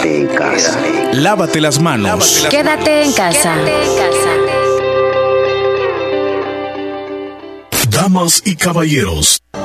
Quédate en casa. Lávate las manos. Quédate en casa. Damas y caballeros,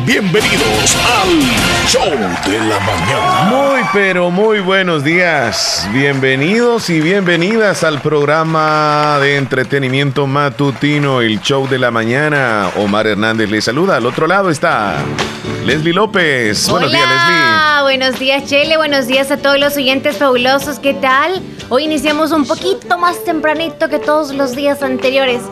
Bienvenidos al Show de la Mañana. Muy, pero muy buenos días. Bienvenidos y bienvenidas al programa de entretenimiento matutino, el Show de la Mañana. Omar Hernández les saluda. Al otro lado está Leslie López. Buenos días, Leslie. Buenos días, Chele. Buenos días a todos los oyentes fabulosos. ¿Qué tal? Hoy iniciamos un poquito más tempranito que todos los días anteriores.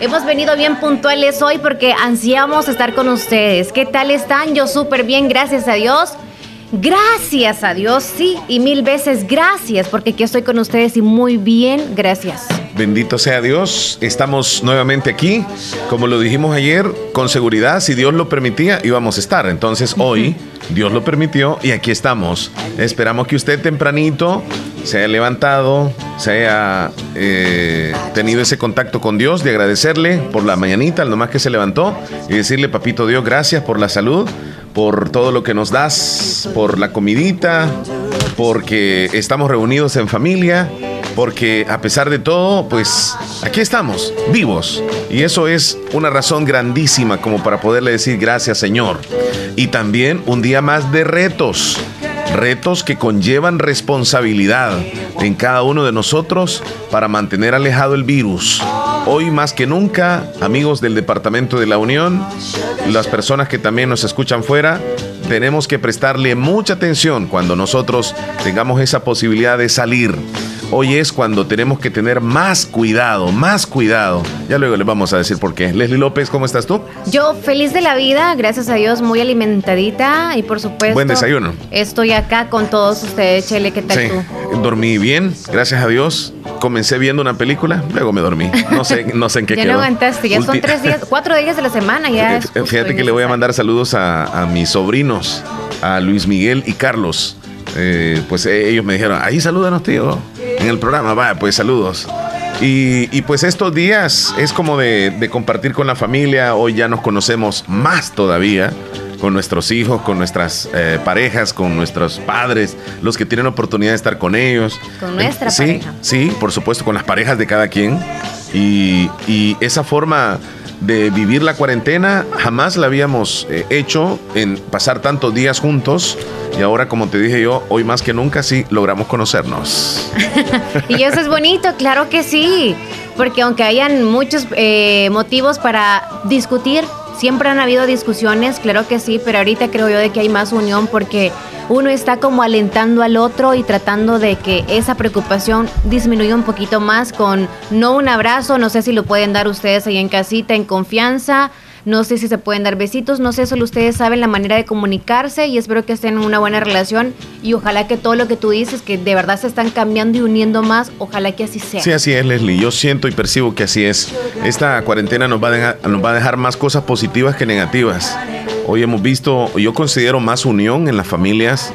Hemos venido bien puntuales hoy porque ansiamos estar con ustedes. ¿Qué tal están? Yo súper bien, gracias a Dios. Gracias a Dios, sí, y mil veces gracias porque aquí estoy con ustedes y muy bien, gracias. Bendito sea Dios, estamos nuevamente aquí, como lo dijimos ayer, con seguridad, si Dios lo permitía, íbamos a estar. Entonces hoy Dios lo permitió y aquí estamos. Esperamos que usted tempranito se haya levantado, se haya eh, tenido ese contacto con Dios, de agradecerle por la mañanita, lo más que se levantó, y decirle, papito Dios, gracias por la salud, por todo lo que nos das, por la comidita, porque estamos reunidos en familia, porque a pesar de todo, pues aquí estamos, vivos. Y eso es una razón grandísima como para poderle decir gracias Señor. Y también un día más de retos retos que conllevan responsabilidad en cada uno de nosotros para mantener alejado el virus. Hoy más que nunca, amigos del Departamento de la Unión, las personas que también nos escuchan fuera, tenemos que prestarle mucha atención cuando nosotros tengamos esa posibilidad de salir Hoy es cuando tenemos que tener más cuidado, más cuidado. Ya luego les vamos a decir por qué. Leslie López, ¿cómo estás tú? Yo feliz de la vida, gracias a Dios, muy alimentadita y por supuesto. Buen desayuno. Estoy acá con todos ustedes, Chele, ¿qué tal sí. Dormí bien, gracias a Dios. Comencé viendo una película, luego me dormí. No sé, no sé en qué ya quedó. no aguantaste, ya son tres días, cuatro días de la semana ya. Fíjate que le voy a mandar saludos a, a mis sobrinos, a Luis Miguel y Carlos. Eh, pues eh, ellos me dijeron, ahí salúdanos, tío en el programa. Va, pues saludos. Y, pues estos días es como de, compartir con la familia. Hoy ya nos conocemos más todavía con nuestros hijos, con nuestras eh, parejas, con nuestros padres, los que tienen oportunidad de estar con ellos. Con nuestra sí, pareja. Sí, por supuesto, con las parejas de cada quien. Y, y esa forma de vivir la cuarentena jamás la habíamos eh, hecho en pasar tantos días juntos. Y ahora como te dije yo hoy más que nunca sí logramos conocernos. Y eso es bonito claro que sí porque aunque hayan muchos eh, motivos para discutir siempre han habido discusiones claro que sí pero ahorita creo yo de que hay más unión porque uno está como alentando al otro y tratando de que esa preocupación disminuya un poquito más con no un abrazo, no sé si lo pueden dar ustedes ahí en casita, en confianza. No sé si se pueden dar besitos, no sé, solo ustedes saben la manera de comunicarse y espero que estén en una buena relación y ojalá que todo lo que tú dices, que de verdad se están cambiando y uniendo más, ojalá que así sea. Sí, así es, Leslie. Yo siento y percibo que así es. Esta cuarentena nos va a dejar, nos va a dejar más cosas positivas que negativas. Hoy hemos visto, yo considero más unión en las familias,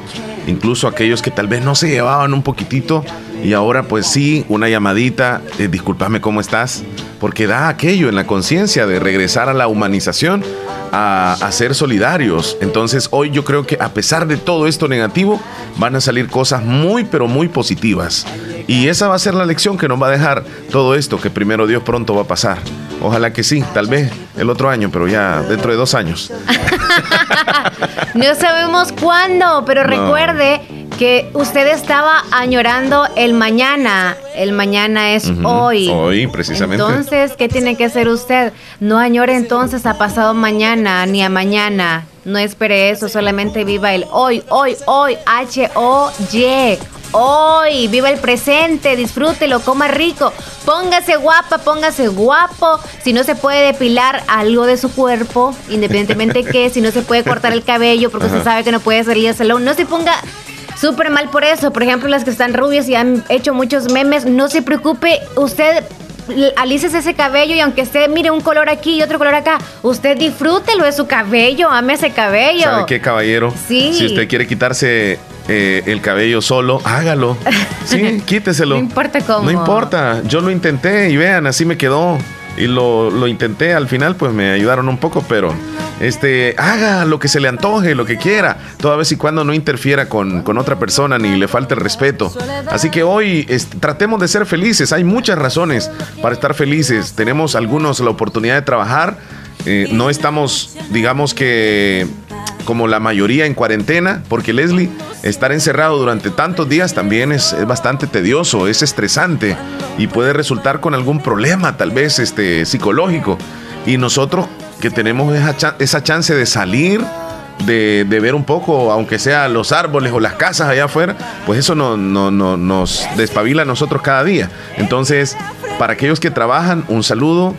incluso aquellos que tal vez no se llevaban un poquitito y ahora pues sí, una llamadita, eh, discúlpame cómo estás, porque da aquello en la conciencia de regresar a la humanización, a, a, ser solidarios. Entonces hoy yo creo que a pesar de todo esto negativo, van a salir cosas muy pero muy positivas. Y esa va a ser la lección que nos va a dejar todo esto, que primero Dios pronto va a pasar. Ojalá que sí, tal vez el otro año, pero ya dentro de dos años. no sabemos cuándo, pero recuerde que usted estaba añorando el mañana. El mañana es hoy. Hoy, precisamente. Entonces, ¿qué tiene que hacer usted? No añore entonces a pasado mañana ni a mañana. No espere eso, solamente viva el hoy, hoy, hoy, H-O-Y hoy, viva el presente, disfrútelo, coma rico, póngase guapa, póngase guapo, si no se puede depilar algo de su cuerpo, independientemente que, si no se puede cortar el cabello porque usted sabe que no puede salir al salón, no se ponga súper mal por eso, por ejemplo las que están rubias y han hecho muchos memes, no se preocupe, usted alices ese cabello y aunque usted mire un color aquí y otro color acá, usted disfrútelo de su cabello, ame ese cabello. ¿Sabe qué, caballero? Sí. Si usted quiere quitarse eh, el cabello solo, hágalo. Sí, quíteselo. No importa cómo. No importa, yo lo intenté y vean, así me quedó y lo, lo, intenté al final, pues me ayudaron un poco, pero este, haga lo que se le antoje, lo que quiera, toda vez y cuando no interfiera con, con otra persona ni le falte el respeto. Así que hoy tratemos de ser felices, hay muchas razones para estar felices, tenemos algunos la oportunidad de trabajar, eh, no estamos, digamos que como la mayoría en cuarentena, porque Leslie, estar encerrado durante tantos días también es, bastante tedioso, es estresante y puede resultar con algún problema tal vez este, psicológico. Y nosotros que tenemos esa, esa chance de salir, de, ver un poco, aunque sea los árboles o las casas allá afuera, pues eso no, no, no, nos despabila a nosotros cada día. Entonces, para aquellos que trabajan, un saludo,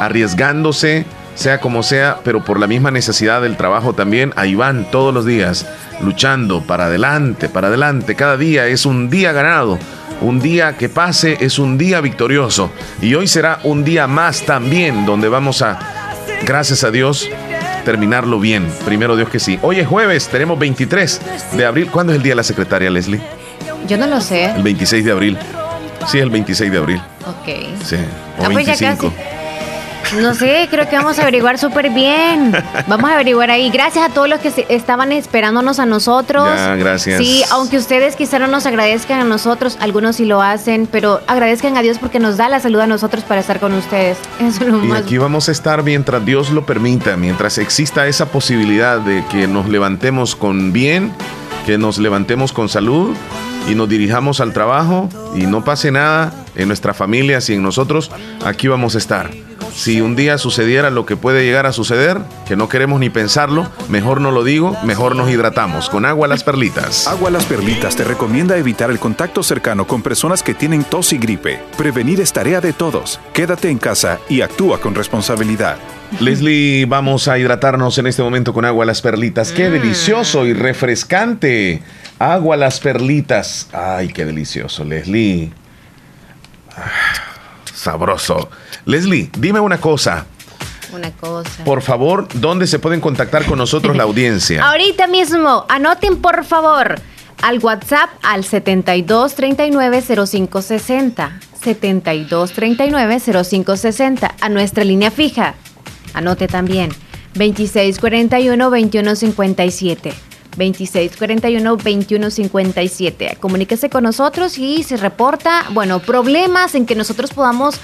arriesgándose, sea como sea, pero por la misma necesidad del trabajo también, ahí van todos los días, luchando para adelante, para adelante. Cada día es un día ganado, un día que pase es un día victorioso. Y hoy será un día más también, donde vamos a, gracias a Dios, terminarlo bien. Primero Dios que sí. Hoy es jueves, tenemos 23 de abril. ¿Cuándo es el día de la secretaria, Leslie? Yo no lo sé. El 26 de abril. Sí, el 26 de abril. Ok. Sí. O 25. Ah, no sé, creo que vamos a averiguar súper bien. Vamos a averiguar ahí. Gracias a todos los que estaban esperándonos a nosotros. Ya, gracias. Sí, aunque ustedes quizá no nos agradezcan a nosotros, algunos sí lo hacen, pero agradezcan a Dios porque nos da la salud a nosotros para estar con ustedes. Eso es lo y aquí vamos a estar mientras Dios lo permita, mientras exista esa posibilidad de que nos levantemos con bien, que nos levantemos con salud y nos dirijamos al trabajo y no pase nada en nuestra familia y en nosotros, aquí vamos a estar si un día sucediera lo que puede llegar a suceder, que no queremos ni pensarlo, mejor no lo digo, mejor nos hidratamos con agua las perlitas. Agua las perlitas te recomienda evitar el contacto cercano con personas que tienen tos y gripe. Prevenir es tarea de todos. Quédate en casa y actúa con responsabilidad. Leslie, vamos a hidratarnos en este momento con agua las perlitas. Qué mm. delicioso y refrescante. Agua las perlitas. Ay, qué delicioso, Leslie. Ah, sabroso. Leslie, dime una cosa. Una cosa. Por favor, ¿dónde se pueden contactar con nosotros la audiencia? Ahorita mismo, anoten por favor al WhatsApp al 72390560. 72390560. A nuestra línea fija. Anote también. 2641-2157. 2641-2157. Comuníquese con nosotros y se reporta, bueno, problemas en que nosotros podamos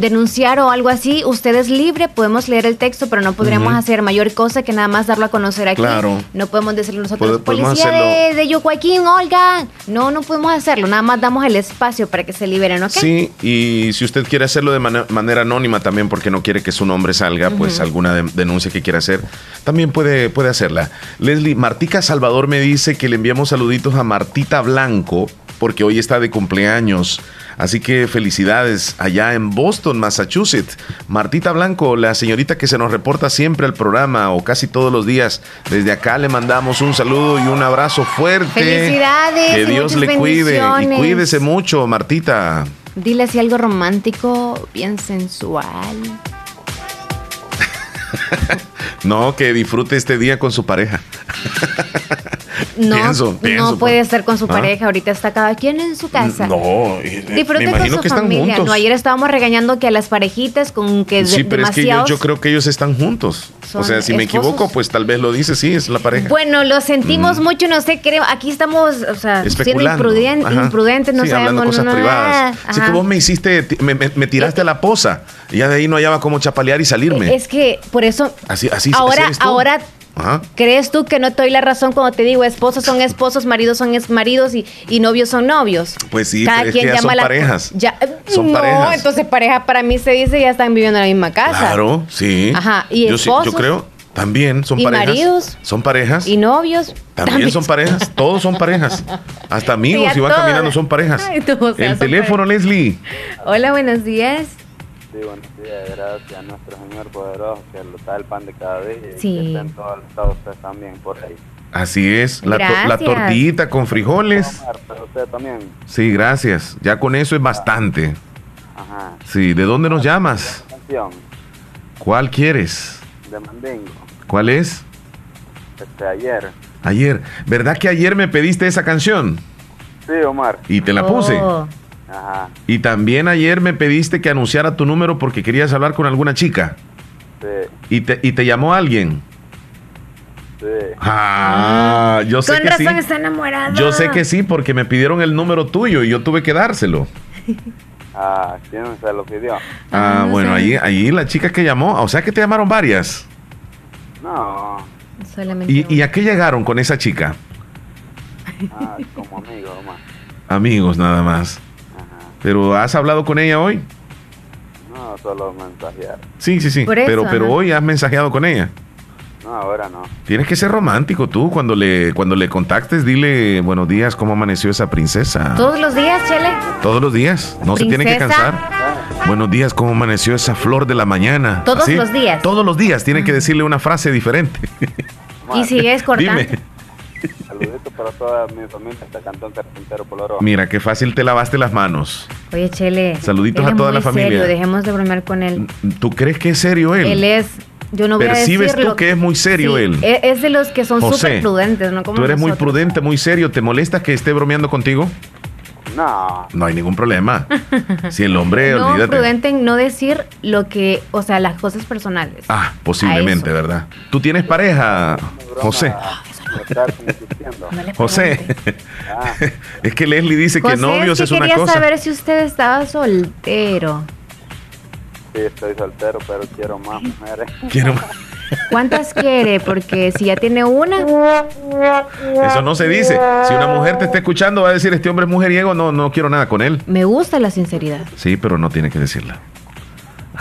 denunciar o algo así, usted es libre, podemos leer el texto, pero no podríamos hacer mayor cosa que nada más darlo a conocer aquí. Claro. No podemos decirle nosotros, policía de, de Yucuaquín, Olga. No, no podemos hacerlo, nada más damos el espacio para que se liberen, ¿ok? Sí, y si usted quiere hacerlo de manera anónima también porque no quiere que su nombre salga, pues alguna denuncia que quiera hacer, también puede, puede hacerla. Leslie, Martica Salvador me dice que le enviamos saluditos a Martita Blanco porque hoy está de cumpleaños. Así que felicidades allá en Boston, Massachusetts. Martita Blanco, la señorita que se nos reporta siempre al programa o casi todos los días. Desde acá le mandamos un saludo y un abrazo fuerte. Felicidades. Que Dios le cuide y cuídese mucho, Martita. Dile así algo romántico, bien sensual. no, que disfrute este día con su pareja. No, no puede pues. estar con su ¿Ah? pareja. Ahorita está cada quien en su casa. No, disfrute con su familia. No, ayer estábamos regañando que a las parejitas con que Sí, pero es que yo, creo que ellos están juntos. O sea, si me equivoco, pues tal vez lo dice, sí, es la pareja. Bueno, lo sentimos mm. mucho, no sé, creo. Aquí estamos, o sea, siendo imprudentes, no sabemos cosas privadas. Así que vos me hiciste, me, tiraste a la poza. Y ya de ahí no hallaba cómo chapalear y salirme. Es que por eso. Así, así. Ahora, ahora ¿Crees tú que no te doy la razón cuando te digo esposos son esposos, maridos son maridos y, y novios son novios? Pues sí, Cada quien llama son parejas. Ya, son no, entonces pareja para mí se dice ya están viviendo en la misma casa. Claro, sí. Ajá, y yo, esposos. yo creo también son ¿Y parejas. maridos? Son parejas. ¿Y novios? También, son parejas. Todos son parejas. Hasta amigos, si van caminando, son parejas. El teléfono, Leslie. Hola, buenos días. Sí, buenos días, gracias a nuestro Señor poderoso que lo da el pan de cada día sí. y que estén todos los ustedes también por ahí. Así es, la, la tortillita con frijoles. usted también. Sí, gracias. Ya con eso es bastante. Ajá. Sí, ¿de dónde nos llamas? Canción ¿Cuál quieres? de Mandingo. ¿Cuál es? Este, ayer. Ayer. ¿Verdad que ayer me pediste esa canción? Sí, Omar. Y te la puse. Oh, Ajá. Y también ayer me pediste que anunciara tu número porque querías hablar con alguna chica. Sí, Y te, y te llamó alguien. sí. Ah, yo sé Con que sí. razón está enamorada. Yo sé que sí porque me pidieron el número tuyo y yo tuve que dárselo. Ah, ¿quién se lo pidió? Ah, Ah, bueno, sí. ahí, ahí la chica que llamó, o sea que te llamaron varias. No, Solamente ¿Y, y a qué llegaron con esa chica? ah, como amigo, Omar. Amigos nada más. ¿Pero has hablado con ella hoy? No, solo mensajear. Sí, sí, sí. Por eso, pero pero hoy has mensajeado con ella. No, ahora no. Tienes que ser romántico tú. Cuando le, cuando le contactes, dile buenos días, ¿cómo amaneció esa princesa? Todos los días, Chele. Todos los días. No se tiene que cansar. Buenos días, ¿cómo amaneció esa flor de la mañana? Todos los días. Todos los días. Tiene que decirle una frase diferente. Y si es cortante. Dime. Para toda mi familia, hasta Cantón Carpintero Poloro. Mira, qué fácil te lavaste las manos. Oye, Chele. Saluditos a toda muy la familia. Serio, dejemos de bromear con él. ¿Tú crees que es serio él? Él es. Yo no voy ¿Percibes a decirlo. tú que es muy serio Sí, él? e- Es de los que son súper prudentes, ¿no? Como Tú eres muy prudente, muy serio. ¿Te molesta que esté bromeando contigo? No, No hay ningún problema. Si el hombre, No, olvídate. prudente en no decir lo que, o sea, las cosas personales. Ah, posiblemente. ¿verdad? ¿Tú tienes pareja, José? No José. Ah, es que Leslie dice que novios es, una quería cosa. saber si usted estaba soltero. sí, estoy soltero, pero quiero más mujeres. Quiero- ¿Cuántas quiere? Porque si ya tiene una, Eso no se dice. Si una mujer te está escuchando, va a decir, este hombre es mujeriego, no, no quiero nada con él. me gusta la sinceridad. Sí, pero no tiene que decirla.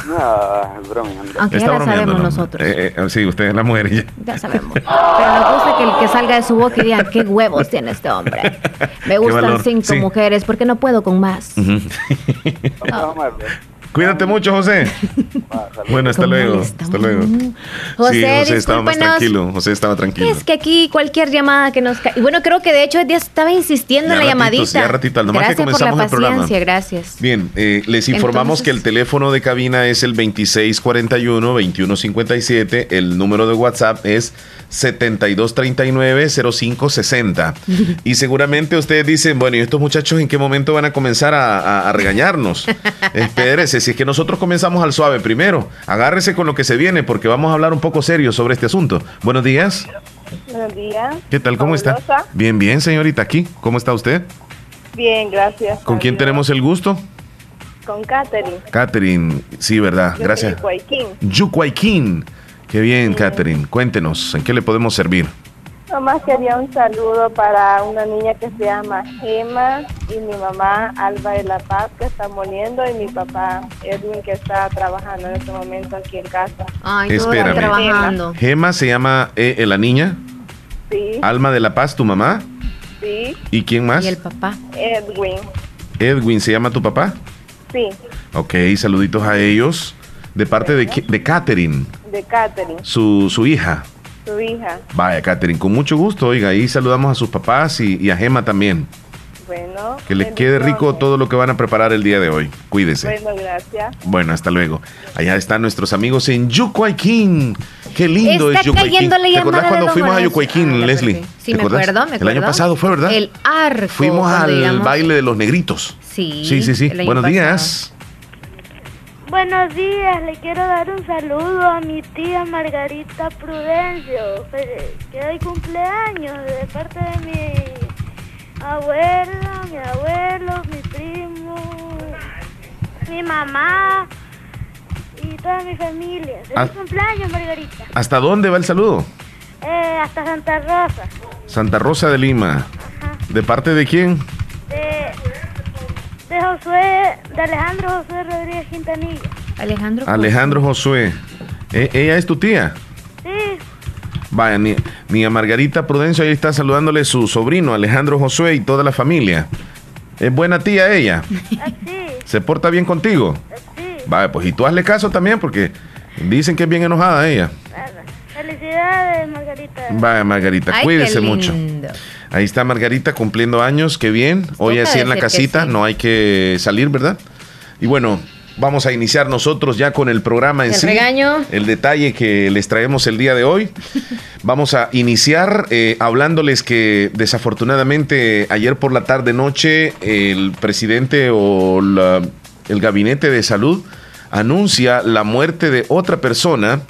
No, bromeando. Aunque ya la sabemos ¿no? nosotros. Eh, eh, sí, usted es la mujer. y ya. Ya sabemos. Pero nos gusta que el que salga de su boca y diga, qué huevos tiene este hombre. Me gustan cinco sí. mujeres porque no puedo con más. Vamos, Omar, Cuídate mucho, José. Bueno, hasta ¿Cómo luego. Hasta luego. José, sí, José estaba más tranquilo. José estaba tranquilo. Es que aquí cualquier llamada que nos ca- y bueno, creo que de hecho día estaba insistiendo Ya en la ratitos, llamadita. ya ratito, nomás que gracias por la comenzamos el programa. paciencia, gracias. Bien, eh, les informamos Entonces- que el teléfono de cabina es el 2641-2157, el número de WhatsApp es 7239-0560. y seguramente ustedes dicen, bueno, ¿y estos muchachos en qué momento van a comenzar a, a- a regañarnos? Espérese, si es que nosotros comenzamos al suave primero, agárrese con lo que se viene porque vamos a hablar un poco serio sobre este asunto. Buenos días, Buenos días. ¿qué tal? ¿Cómo está? Bien, bien, señorita, aquí. ¿Cómo está usted? Bien, gracias. ¿Con quién tenemos el gusto? Con Katherine. Catherine, sí, ¿verdad? Yo Gracias. Joaquín. Yucuaiquín. Qué bien, Catherine. Cuéntenos, ¿en qué le podemos servir? Nomás quería un saludo para una niña que se llama Gema y mi mamá Alba de la Paz que está moliendo y mi papá Edwin que está trabajando en este momento aquí en casa. Ay, Espérame. trabajando. Gema se llama eh, eh, la niña. Sí, Alma de la Paz, tu mamá. sí, ¿Y quién más? Y el papá. Edwin. Edwin, ¿se llama tu papá? Sí, Ok, saluditos a ellos. De parte de, de Catherine, de Katherine, su, su hija. Su hija. Vaya, Catherine, con mucho gusto. Oiga, ahí saludamos a sus papás y, y a Gema también. Bueno. Que les quede rico todo lo que van a preparar el día de hoy. Cuídese. Bueno, gracias. Bueno, hasta luego. Allá están nuestros amigos en Yucuaiquín. Qué lindo Está es la ¿Te acordás cuando fuimos a Horacio? Yucuaiquín, Ah, Leslie? Sí, ¿Te me acuerdo, me El año pasado fue, ¿verdad? El arco. Fuimos al baile de los negritos. Sí. Sí, sí, sí. Buenos pasado. días. Buenos días, le quiero dar un saludo a mi tía Margarita Prudencio, que hoy cumpleaños de parte de mi abuela, mi abuelo, mi primo, mi mamá y toda mi familia. Feliz Ah. cumpleaños, Margarita. ¿Hasta dónde va el saludo? Eh, hasta Santa Rosa, Santa Rosa de Lima. Ajá. ¿De parte de quién? de, de Josué, de Alejandro Josué Rodríguez Quintanilla. Alejandro. Alejandro Josué. Eh, ¿Ella es tu tía? Sí, Vaya, a Margarita Prudencio ahí está saludándole su sobrino, Alejandro Josué y toda la familia. Es buena tía ella. así, ¿Se porta bien contigo? así. Vaya, pues y tú hazle caso también porque dicen que es bien enojada ella. Felicidades, Margarita. Vaya, Margarita, Ay, cuídese mucho. Ahí está Margarita cumpliendo años, qué bien. Hoy así en la casita, sí. no hay que salir, ¿verdad? Y bueno, vamos a iniciar nosotros ya con el programa en El sí. regaño. El detalle que les traemos el día de hoy. Vamos a iniciar eh, hablándoles que desafortunadamente ayer por la tarde noche el presidente o la- el gabinete de salud anuncia la muerte de otra persona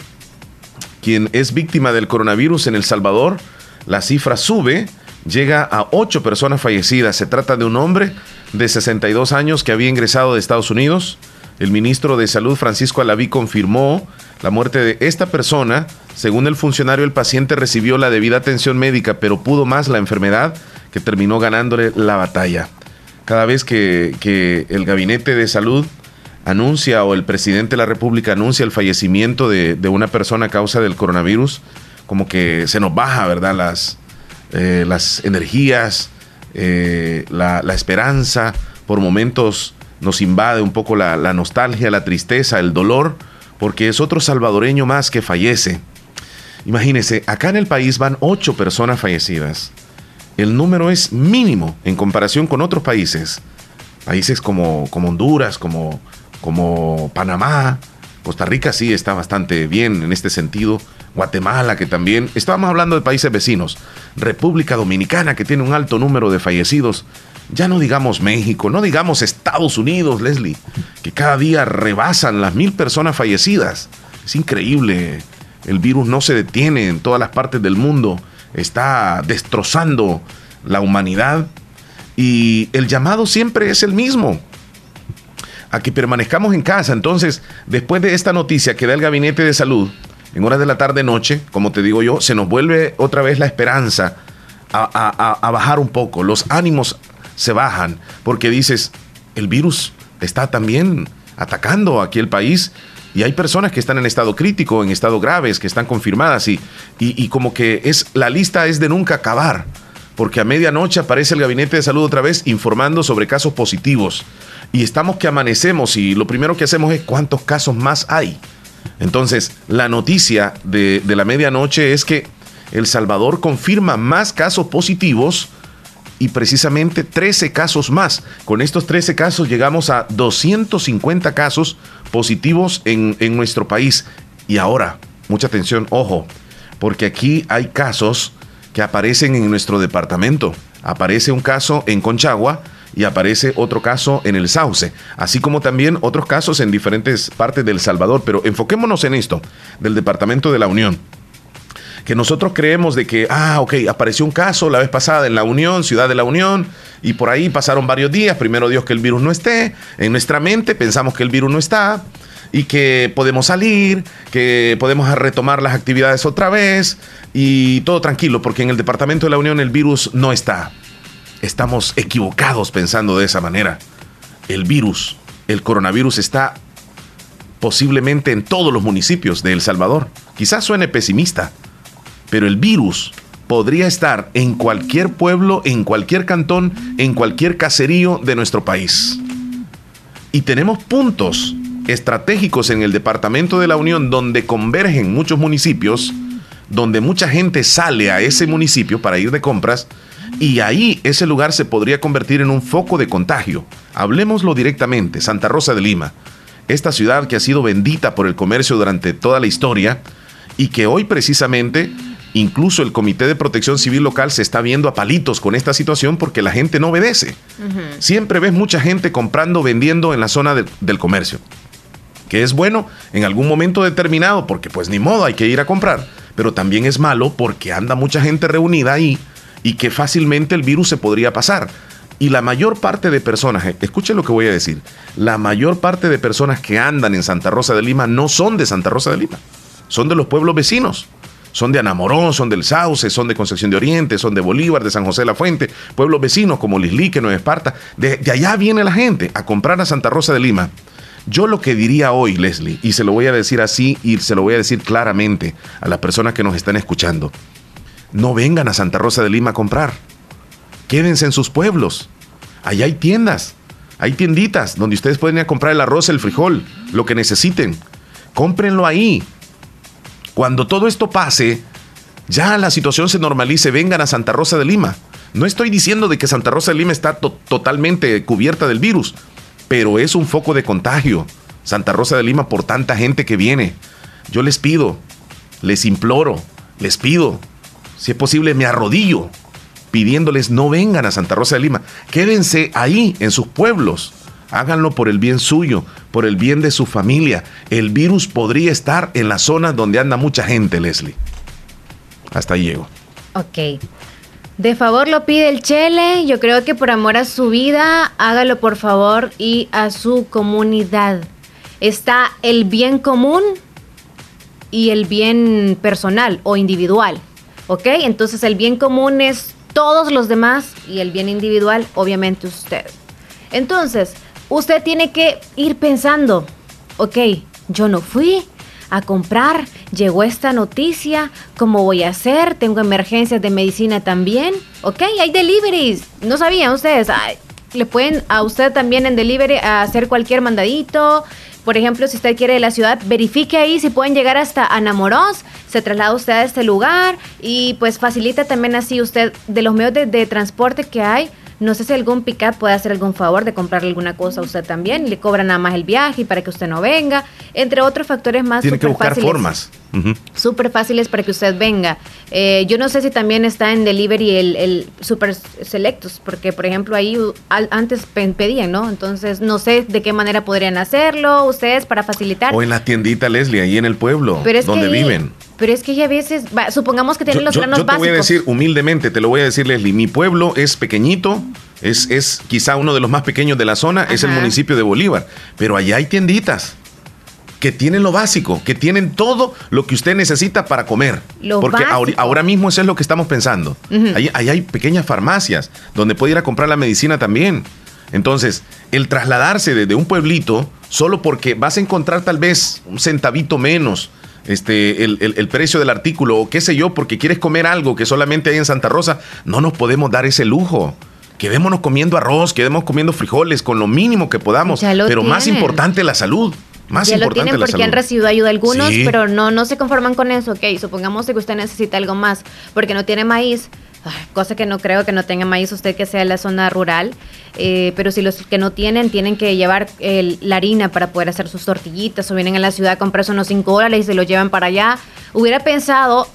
quien es víctima del coronavirus en El Salvador. La cifra sube, llega a ocho personas fallecidas. Se trata de un hombre de 62 años que había ingresado de Estados Unidos. El ministro de Salud, Francisco Alaví, confirmó la muerte de esta persona. Según el funcionario, el paciente recibió la debida atención médica, pero pudo más la enfermedad que terminó ganándole la batalla. Cada vez que, que el gabinete de salud anuncia o el presidente de la República anuncia el fallecimiento de, de una persona a causa del coronavirus, como que se nos baja, ¿verdad? Las, eh, las energías, eh, la, esperanza, por momentos nos invade un poco la, la nostalgia, la tristeza, el dolor, porque es otro salvadoreño más que fallece. Imagínense, acá en el país van ocho personas fallecidas. El número es mínimo en comparación con otros países. Países como, como Honduras, como, como Panamá, Costa Rica sí está bastante bien en este sentido. Guatemala, que también. Estábamos hablando de países vecinos. República Dominicana, que tiene un alto número de fallecidos. Ya no digamos México, no digamos Estados Unidos, Leslie, que cada día rebasan las mil personas fallecidas. Es increíble. El virus no se detiene en todas las partes del mundo. Está destrozando la humanidad. Y el llamado siempre es el mismo a que permanezcamos en casa. Entonces, después de esta noticia que da el Gabinete de Salud, en horas de la tarde-noche, como te digo yo, se nos vuelve otra vez la esperanza a, bajar un poco. Los ánimos se bajan porque dices, el virus está también atacando aquí el país y hay personas que están en estado crítico, en estado graves, que están confirmadas y, y, y como que es la lista es de nunca acabar porque a medianoche aparece el Gabinete de Salud otra vez informando sobre casos positivos. Y estamos que amanecemos y lo primero que hacemos es cuántos casos más hay. Entonces, la noticia de, de la medianoche es que El Salvador confirma más casos positivos y precisamente 13 casos más. Con estos 13 casos llegamos a 250 casos positivos en, en nuestro país. Y ahora, mucha atención, ojo, porque aquí hay casos que aparecen en nuestro departamento. Aparece un caso en Conchagua y aparece otro caso en el Sauce, así como también otros casos en diferentes partes del Salvador. Pero enfoquémonos en esto, del Departamento de la Unión que nosotros creemos de que, ah, ok, apareció un caso la vez pasada en la Unión, Ciudad de la Unión, y por ahí pasaron varios días, primero Dios que el virus no esté, en nuestra mente pensamos que el virus no está, y que podemos salir, que podemos retomar las actividades otra vez, y todo tranquilo, porque en el Departamento de la Unión el virus no está. Estamos equivocados pensando de esa manera. El virus, el coronavirus está posiblemente en todos los municipios de El Salvador. Quizás suene pesimista, pero el virus podría estar en cualquier pueblo, en cualquier cantón, en cualquier caserío de nuestro país. Y tenemos puntos estratégicos en el Departamento de la Unión donde convergen muchos municipios, donde mucha gente sale a ese municipio para ir de compras, y ahí ese lugar se podría convertir en un foco de contagio. Hablemoslo directamente, Santa Rosa de Lima, esta ciudad que ha sido bendita por el comercio durante toda la historia y que hoy precisamente incluso el Comité de Protección Civil local se está viendo a palitos con esta situación porque la gente no obedece. Siempre ves mucha gente comprando, vendiendo en la zona de- del comercio que es bueno en algún momento determinado, porque pues ni modo, hay que ir a comprar, pero también es malo porque anda mucha gente reunida ahí y que fácilmente el virus se podría pasar. Y la mayor parte de personas, eh, escuchen lo que voy a decir, la mayor parte de personas que andan en Santa Rosa de Lima no son de Santa Rosa de Lima, son de los pueblos vecinos. Son de Anamorón, son del Sauce, son de Concepción de Oriente, son de Bolívar, de San José de la Fuente, pueblos vecinos como Lislique, Nueva Esparta. De, de allá viene la gente a comprar a Santa Rosa de Lima. Yo lo que diría hoy, Leslie, y se lo voy a decir así y se lo voy a decir claramente a las personas que nos están escuchando, no vengan a Santa Rosa de Lima a comprar. Quédense en sus pueblos. Allá hay tiendas, hay tienditas donde ustedes pueden ir a comprar el arroz, el frijol, lo que necesiten. Cómprenlo ahí. Cuando todo esto pase, ya la situación se normalice, vengan a Santa Rosa de Lima. No estoy diciendo de que Santa Rosa de Lima está to- totalmente cubierta del virus, pero es un foco de contagio. Santa Rosa de Lima por tanta gente que viene. Yo les pido, les imploro, les pido, si es posible me arrodillo pidiéndoles no vengan a Santa Rosa de Lima, quédense ahí en sus pueblos. Háganlo por el bien suyo, por el bien de su familia. El virus podría estar en la zona donde anda mucha gente, Leslie. Hasta ahí llego. Ok. De favor lo pide el Chele. Yo creo que por amor a su vida, hágalo por favor y a su comunidad. Está el bien común y el bien personal o individual. ¿Ok? Entonces el bien común es todos los demás y el bien individual, obviamente usted. Entonces, usted tiene que ir pensando, ok, yo no fui a comprar, llegó esta noticia, ¿cómo voy a hacer? Tengo emergencias de medicina también, ok, hay deliveries, no sabían ustedes, le pueden a usted también en delivery hacer cualquier mandadito, por ejemplo, si usted quiere de la ciudad, verifique ahí si pueden llegar hasta Anamorós, se traslada usted a este lugar y pues facilita también así usted de los medios de, transporte que hay. No sé si algún pick-up puede hacer algún favor de comprarle alguna cosa a usted también. Le cobra nada más el viaje para que usted no venga. Entre otros factores más. Tiene que buscar formas. Súper fáciles para que usted venga. Eh, yo no sé si también está en delivery el, el Super Selectos, porque por ejemplo ahí antes pedían, ¿no? Entonces no sé de qué manera podrían hacerlo ustedes para facilitar. O en la tiendita Leslie, ahí en el pueblo, donde viven. Pero es que ya a veces, supongamos que tienen los granos yo, yo te voy a decir humildemente, te lo voy a decir, Leslie, mi pueblo es pequeñito, es, es quizá uno de los más pequeños de la zona, es el municipio de Bolívar, pero allá hay tienditas que tienen lo básico, que tienen todo lo que usted necesita para comer. Porque ahora, mismo eso es lo que estamos pensando. ahí, hay pequeñas farmacias donde puede ir a comprar la medicina también. Entonces, el trasladarse desde un pueblito, solo porque vas a encontrar tal vez un centavito menos, este, el, precio del artículo o qué sé yo, porque quieres comer algo que solamente hay en Santa Rosa, no nos podemos dar ese lujo. Quedémonos comiendo arroz, quedémonos comiendo frijoles con lo mínimo que podamos, pero más importante la salud. Más ya lo tienen porque han recibido ayuda algunos, pero no, no se conforman con eso. Ok, supongamos que usted necesita algo más porque no tiene maíz cosa que no creo que no tenga maíz usted que sea en la zona rural, eh, pero si los que no tienen tienen que llevar la harina para poder hacer sus tortillitas o vienen a la ciudad a comprarse unos 5 dólares y se los llevan para allá, hubiera pensado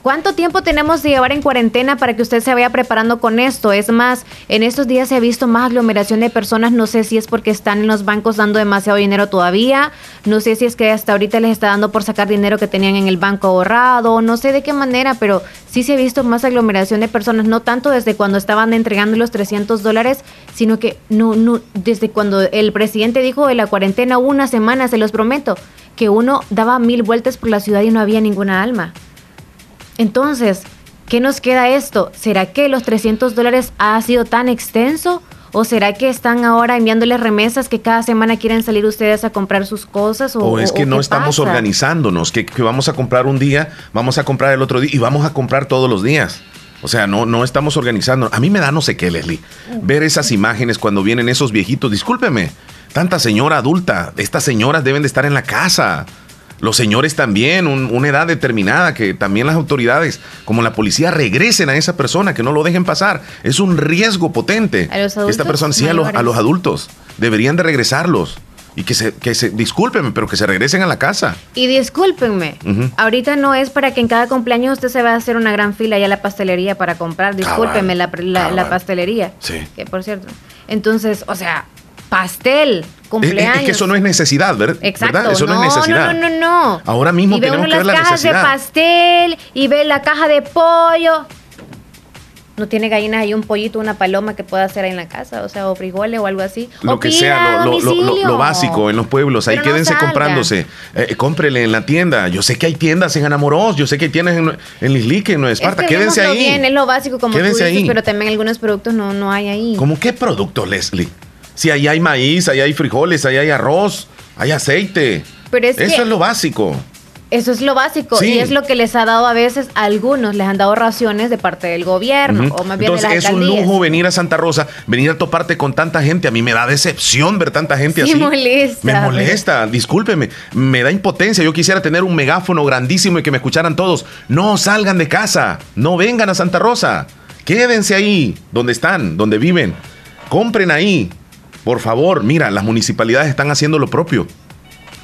¿Cuánto tiempo tenemos de llevar en cuarentena para que usted se vaya preparando con esto? Es más, en estos días se ha visto más aglomeración de personas. No sé si es porque están en los bancos dando demasiado dinero todavía. No sé si es que hasta ahorita les está dando por sacar dinero que tenían en el banco ahorrado. No sé de qué manera, pero sí se ha visto más aglomeración de personas. No tanto desde cuando estaban entregando los 300 dólares, sino que no, no, desde cuando el presidente dijo de la cuarentena una semana, se los prometo, que uno daba mil vueltas por la ciudad y no había ninguna alma. Entonces, ¿qué nos queda esto? ¿Será que los 300 dólares ha sido tan extenso? ¿O será que están ahora enviándoles remesas que cada semana quieren salir ustedes a comprar sus cosas? ¿O, es que no estamos organizándonos? Que, vamos a comprar un día, vamos a comprar el otro día y vamos a comprar todos los días. O sea, no, no estamos organizando. A mí me da no sé qué, Leslie. Ver esas imágenes cuando vienen esos viejitos. Discúlpeme, tanta señora adulta. Estas señoras deben de estar en la casa los señores también, una edad determinada, que también las autoridades, como la policía, regresen a esa persona, que no lo dejen pasar. Es un riesgo potente. ¿A los adultos? Esta persona, sí, a los, adultos. Deberían de regresarlos. Y que se, que se, discúlpenme, pero que se regresen a la casa. Y discúlpenme, ahorita no es para que en cada cumpleaños usted se va a hacer una gran fila allá a la pastelería para comprar. Discúlpeme, la, la, pastelería. Sí. Que por cierto. Entonces, o sea, pastel, cumpleaños. Es, que eso no es necesidad, ¿verdad? Exacto. Eso no, es necesidad. No, no, no, no. Ahora mismo y tenemos que ver la cajas de pastel y ve la caja de pollo. No tiene gallinas hay un pollito, una paloma que pueda hacer ahí en la casa, o sea, o frijoles o algo así. Lo que sea, lo, básico en los pueblos. Ahí quédense comprándose. Eh, cómprele en la tienda. Yo sé que hay tiendas en Anamoros, yo sé que hay tiendas en, en Lislique, en Esparta. quédense ahí. bien, es lo básico como tú dices, pero también algunos productos no, no hay ahí. ¿Cómo qué producto, Leslie? Si ahí hay maíz, ahí hay frijoles, ahí hay arroz, hay aceite. Pero Eso es lo básico. Eso es lo básico y es lo que les ha dado a veces a algunos, les han dado raciones de parte del gobierno o más bien Entonces, de es un lujo venir a Santa Rosa, venir a toparte con tanta gente. A mí me da decepción ver tanta gente así. Me molesta. Me molesta, discúlpeme. Me da impotencia. Yo quisiera tener un megáfono grandísimo y que me escucharan todos. No salgan de casa, no vengan a Santa Rosa. Quédense ahí, donde están, donde viven. Compren ahí, por favor, mira, las municipalidades están haciendo lo propio.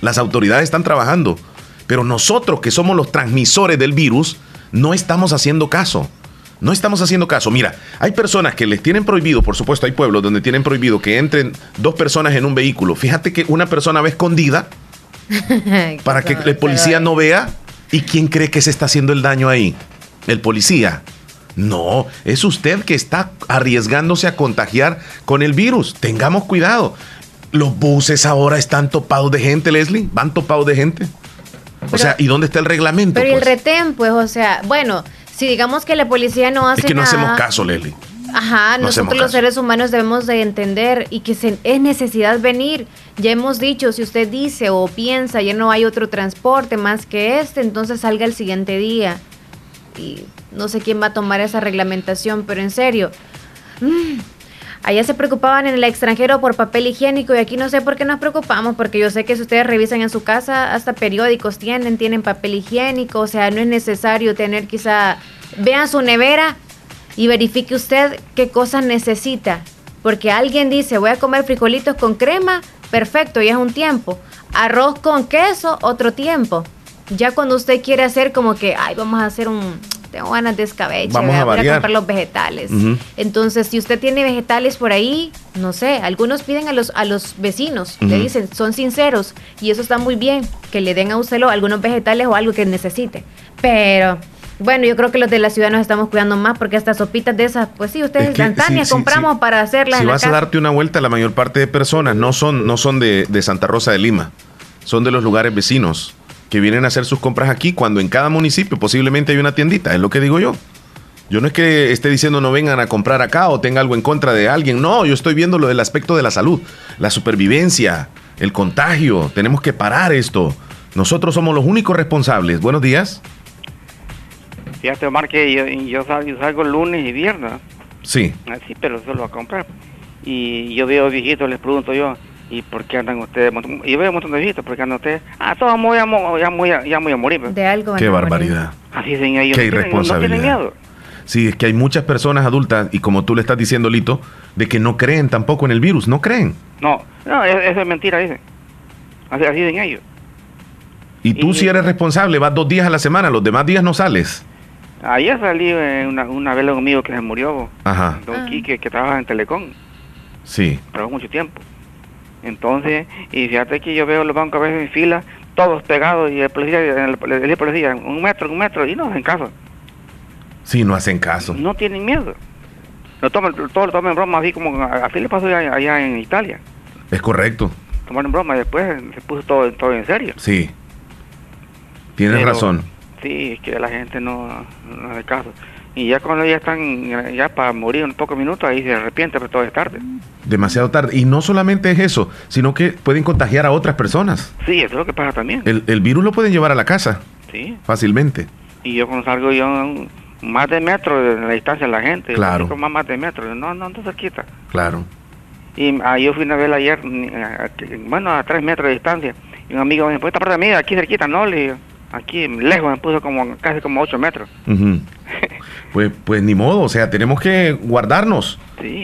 Las autoridades están trabajando. Pero nosotros que somos los transmisores del virus, no estamos haciendo caso. No estamos haciendo caso. Mira, hay personas que les tienen prohibido, por supuesto, hay pueblos donde tienen prohibido que entren dos personas en un vehículo. Fíjate que una persona va escondida para que el policía no vea. ¿Y quién cree que se está haciendo el daño ahí? El policía. No, es usted que está arriesgándose a contagiar con el virus. Tengamos cuidado. Los buses ahora están topados de gente, Leslie. Van topados de gente. o sea, ¿y dónde está el reglamento? Pero el pues? retén, pues, o sea, bueno, si digamos que la policía no hace Es que no hacemos caso, Leslie. Ajá, nosotros los seres humanos debemos de entender y que es necesidad venir. Ya hemos dicho, si usted dice o piensa, ya no hay otro transporte más que este, entonces salga el siguiente día. Y no sé quién va a tomar esa reglamentación, pero en serio. Mm, allá se preocupaban en el extranjero por papel higiénico y aquí no sé por qué nos preocupamos, porque yo sé que si ustedes revisan en su casa, hasta periódicos tienen, tienen papel higiénico, o sea, no es necesario tener quizá, vean su nevera y verifique usted qué cosas necesita. Porque alguien dice, voy a comer frijolitos con crema, perfecto, ya es un tiempo. Arroz con queso, otro tiempo. Ya cuando usted quiere hacer como que, ay, vamos a hacer un, tengo ganas de escabeche, vamos a, voy a comprar los vegetales. Entonces, si usted tiene vegetales por ahí, no sé, algunos piden a los, a los vecinos, le dicen, son sinceros, y eso está muy bien, que le den a usted algunos vegetales o algo que necesite. Pero bueno, yo creo que los de la ciudad nos estamos cuidando más porque estas sopitas de esas, pues sí, ustedes instantáneas compramos para hacerlas. Si vas a darte una vuelta, la mayor parte de personas no son, no son de, de Santa Rosa de Lima, son de los lugares vecinos que vienen a hacer sus compras aquí cuando en cada municipio posiblemente hay una tiendita, es lo que digo yo. Yo no es que esté diciendo no vengan a comprar acá o tenga algo en contra de alguien, no, yo estoy viendo lo del aspecto de la salud, la supervivencia, el contagio, tenemos que parar esto. Nosotros somos los únicos responsables. Buenos días. Fíjate, Omar, que yo, salgo, lunes y viernes. Sí. Así, pero solo a comprar. Y yo veo viejitos, les pregunto yo, ¿y por qué andan ustedes? Y veo un montón de viejitos, ¿por qué andan ustedes? Ah, todos muy, ya, muy, ya muy a morir. Pues. De algo. Qué barbaridad. Así dicen ellos. Qué irresponsabilidad. No Sí, es que hay muchas personas adultas, y como tú le estás diciendo, Lito, de que no creen tampoco en el virus, no creen. No, no, eso es mentira, dicen. Así, así dicen ellos. Y tú si eres responsable, vas dos días a la semana, los demás días no sales. Ayer salí una, una vela conmigo que se murió, Ajá. don ah. Quique, que trabaja en Telecom. Sí. Trabajó mucho tiempo. Entonces, y fíjate que yo veo los bancos a veces en fila, todos pegados, y el policía, el, policía, un metro, un metro, y no hacen caso. Sí, no hacen caso. No tienen miedo. Lo toman, todo lo toman en broma, así como así le pasó allá, en Italia. Es correcto. Tomaron broma y después se puso todo, todo en serio. Sí. Tienes razón Sí, es que la gente no, no hace caso. Y ya cuando ya están ya para morir en pocos minutos, ahí se arrepiente, pero todo es tarde. Demasiado tarde. Y no solamente es eso, sino que pueden contagiar a otras personas. Sí, eso es lo que pasa también. El, el virus lo pueden llevar a la casa. Sí. Fácilmente. Y yo cuando salgo yo más de metro de la distancia de la gente. Claro. Más, más de metro. No, no, no cerquita. Claro. Y ah, yo fui una vez ayer, bueno, a tres metros de distancia. Y un amigo me dijo, pues esta parte de mí, aquí cerquita, no, le digo aquí lejos me puso como casi como 8 metros. pues, pues ni modo, o sea, tenemos que guardarnos.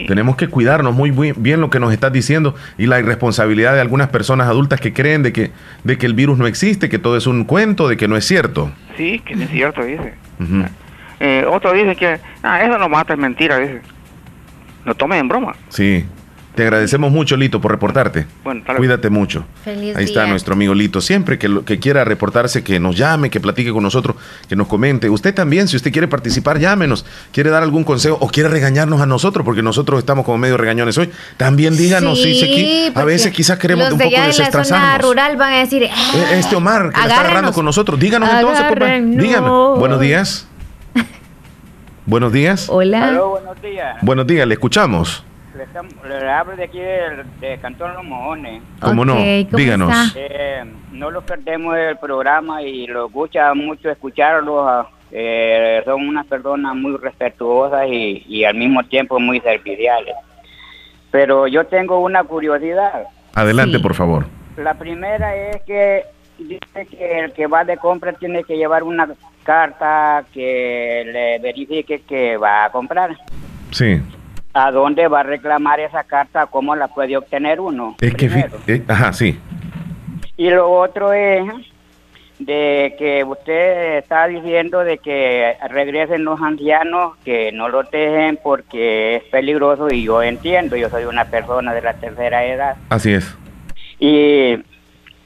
Tenemos que cuidarnos muy, bien lo que nos estás diciendo y la irresponsabilidad de algunas personas adultas que creen de que, de que el virus no existe, que todo es un cuento, de que no es cierto. Sí, que no es cierto, dice. eh, otro dice que, ah, eso no mata, es mentira, dice. Lo tomen en broma. Sí. Te agradecemos mucho, Lito, por reportarte. Bueno, Cuídate mucho. Feliz Ahí está nuestro amigo Lito. Siempre que, que quiera reportarse, que nos llame, que platique con nosotros, que nos comente. Usted también, si usted quiere participar, llámenos. Quiere dar algún consejo o quiere regañarnos a nosotros, porque nosotros estamos como medio regañones hoy. También díganos. Sí, a veces quizás queremos un poco desestresarnos. La rural van a decir, e-, este Omar que está agarrando con nosotros. Díganos entonces, papá. Dígame. Buenos días. buenos días. Hola. buenos días. Buenos días, le escuchamos le, hablo de aquí de, Cantón Los Mojones. ¿Cómo no? Díganos. Eh, no lo perdemos el programa y lo gusta mucho escucharlo. Ah, eh, son unas personas muy respetuosas y, al mismo tiempo muy serviciales. Pero yo tengo una curiosidad. Adelante, por favor. La primera es que dice que el que va de compra tiene que llevar una carta que le verifique que va a comprar. Sí. ¿A dónde va a reclamar esa carta? ¿Cómo la puede obtener uno? Es que, eh, ajá, sí. Y lo otro es de que usted está diciendo de que regresen los ancianos, que no lo dejen porque es peligroso y yo entiendo, yo soy una persona de la tercera edad. Así es. Y,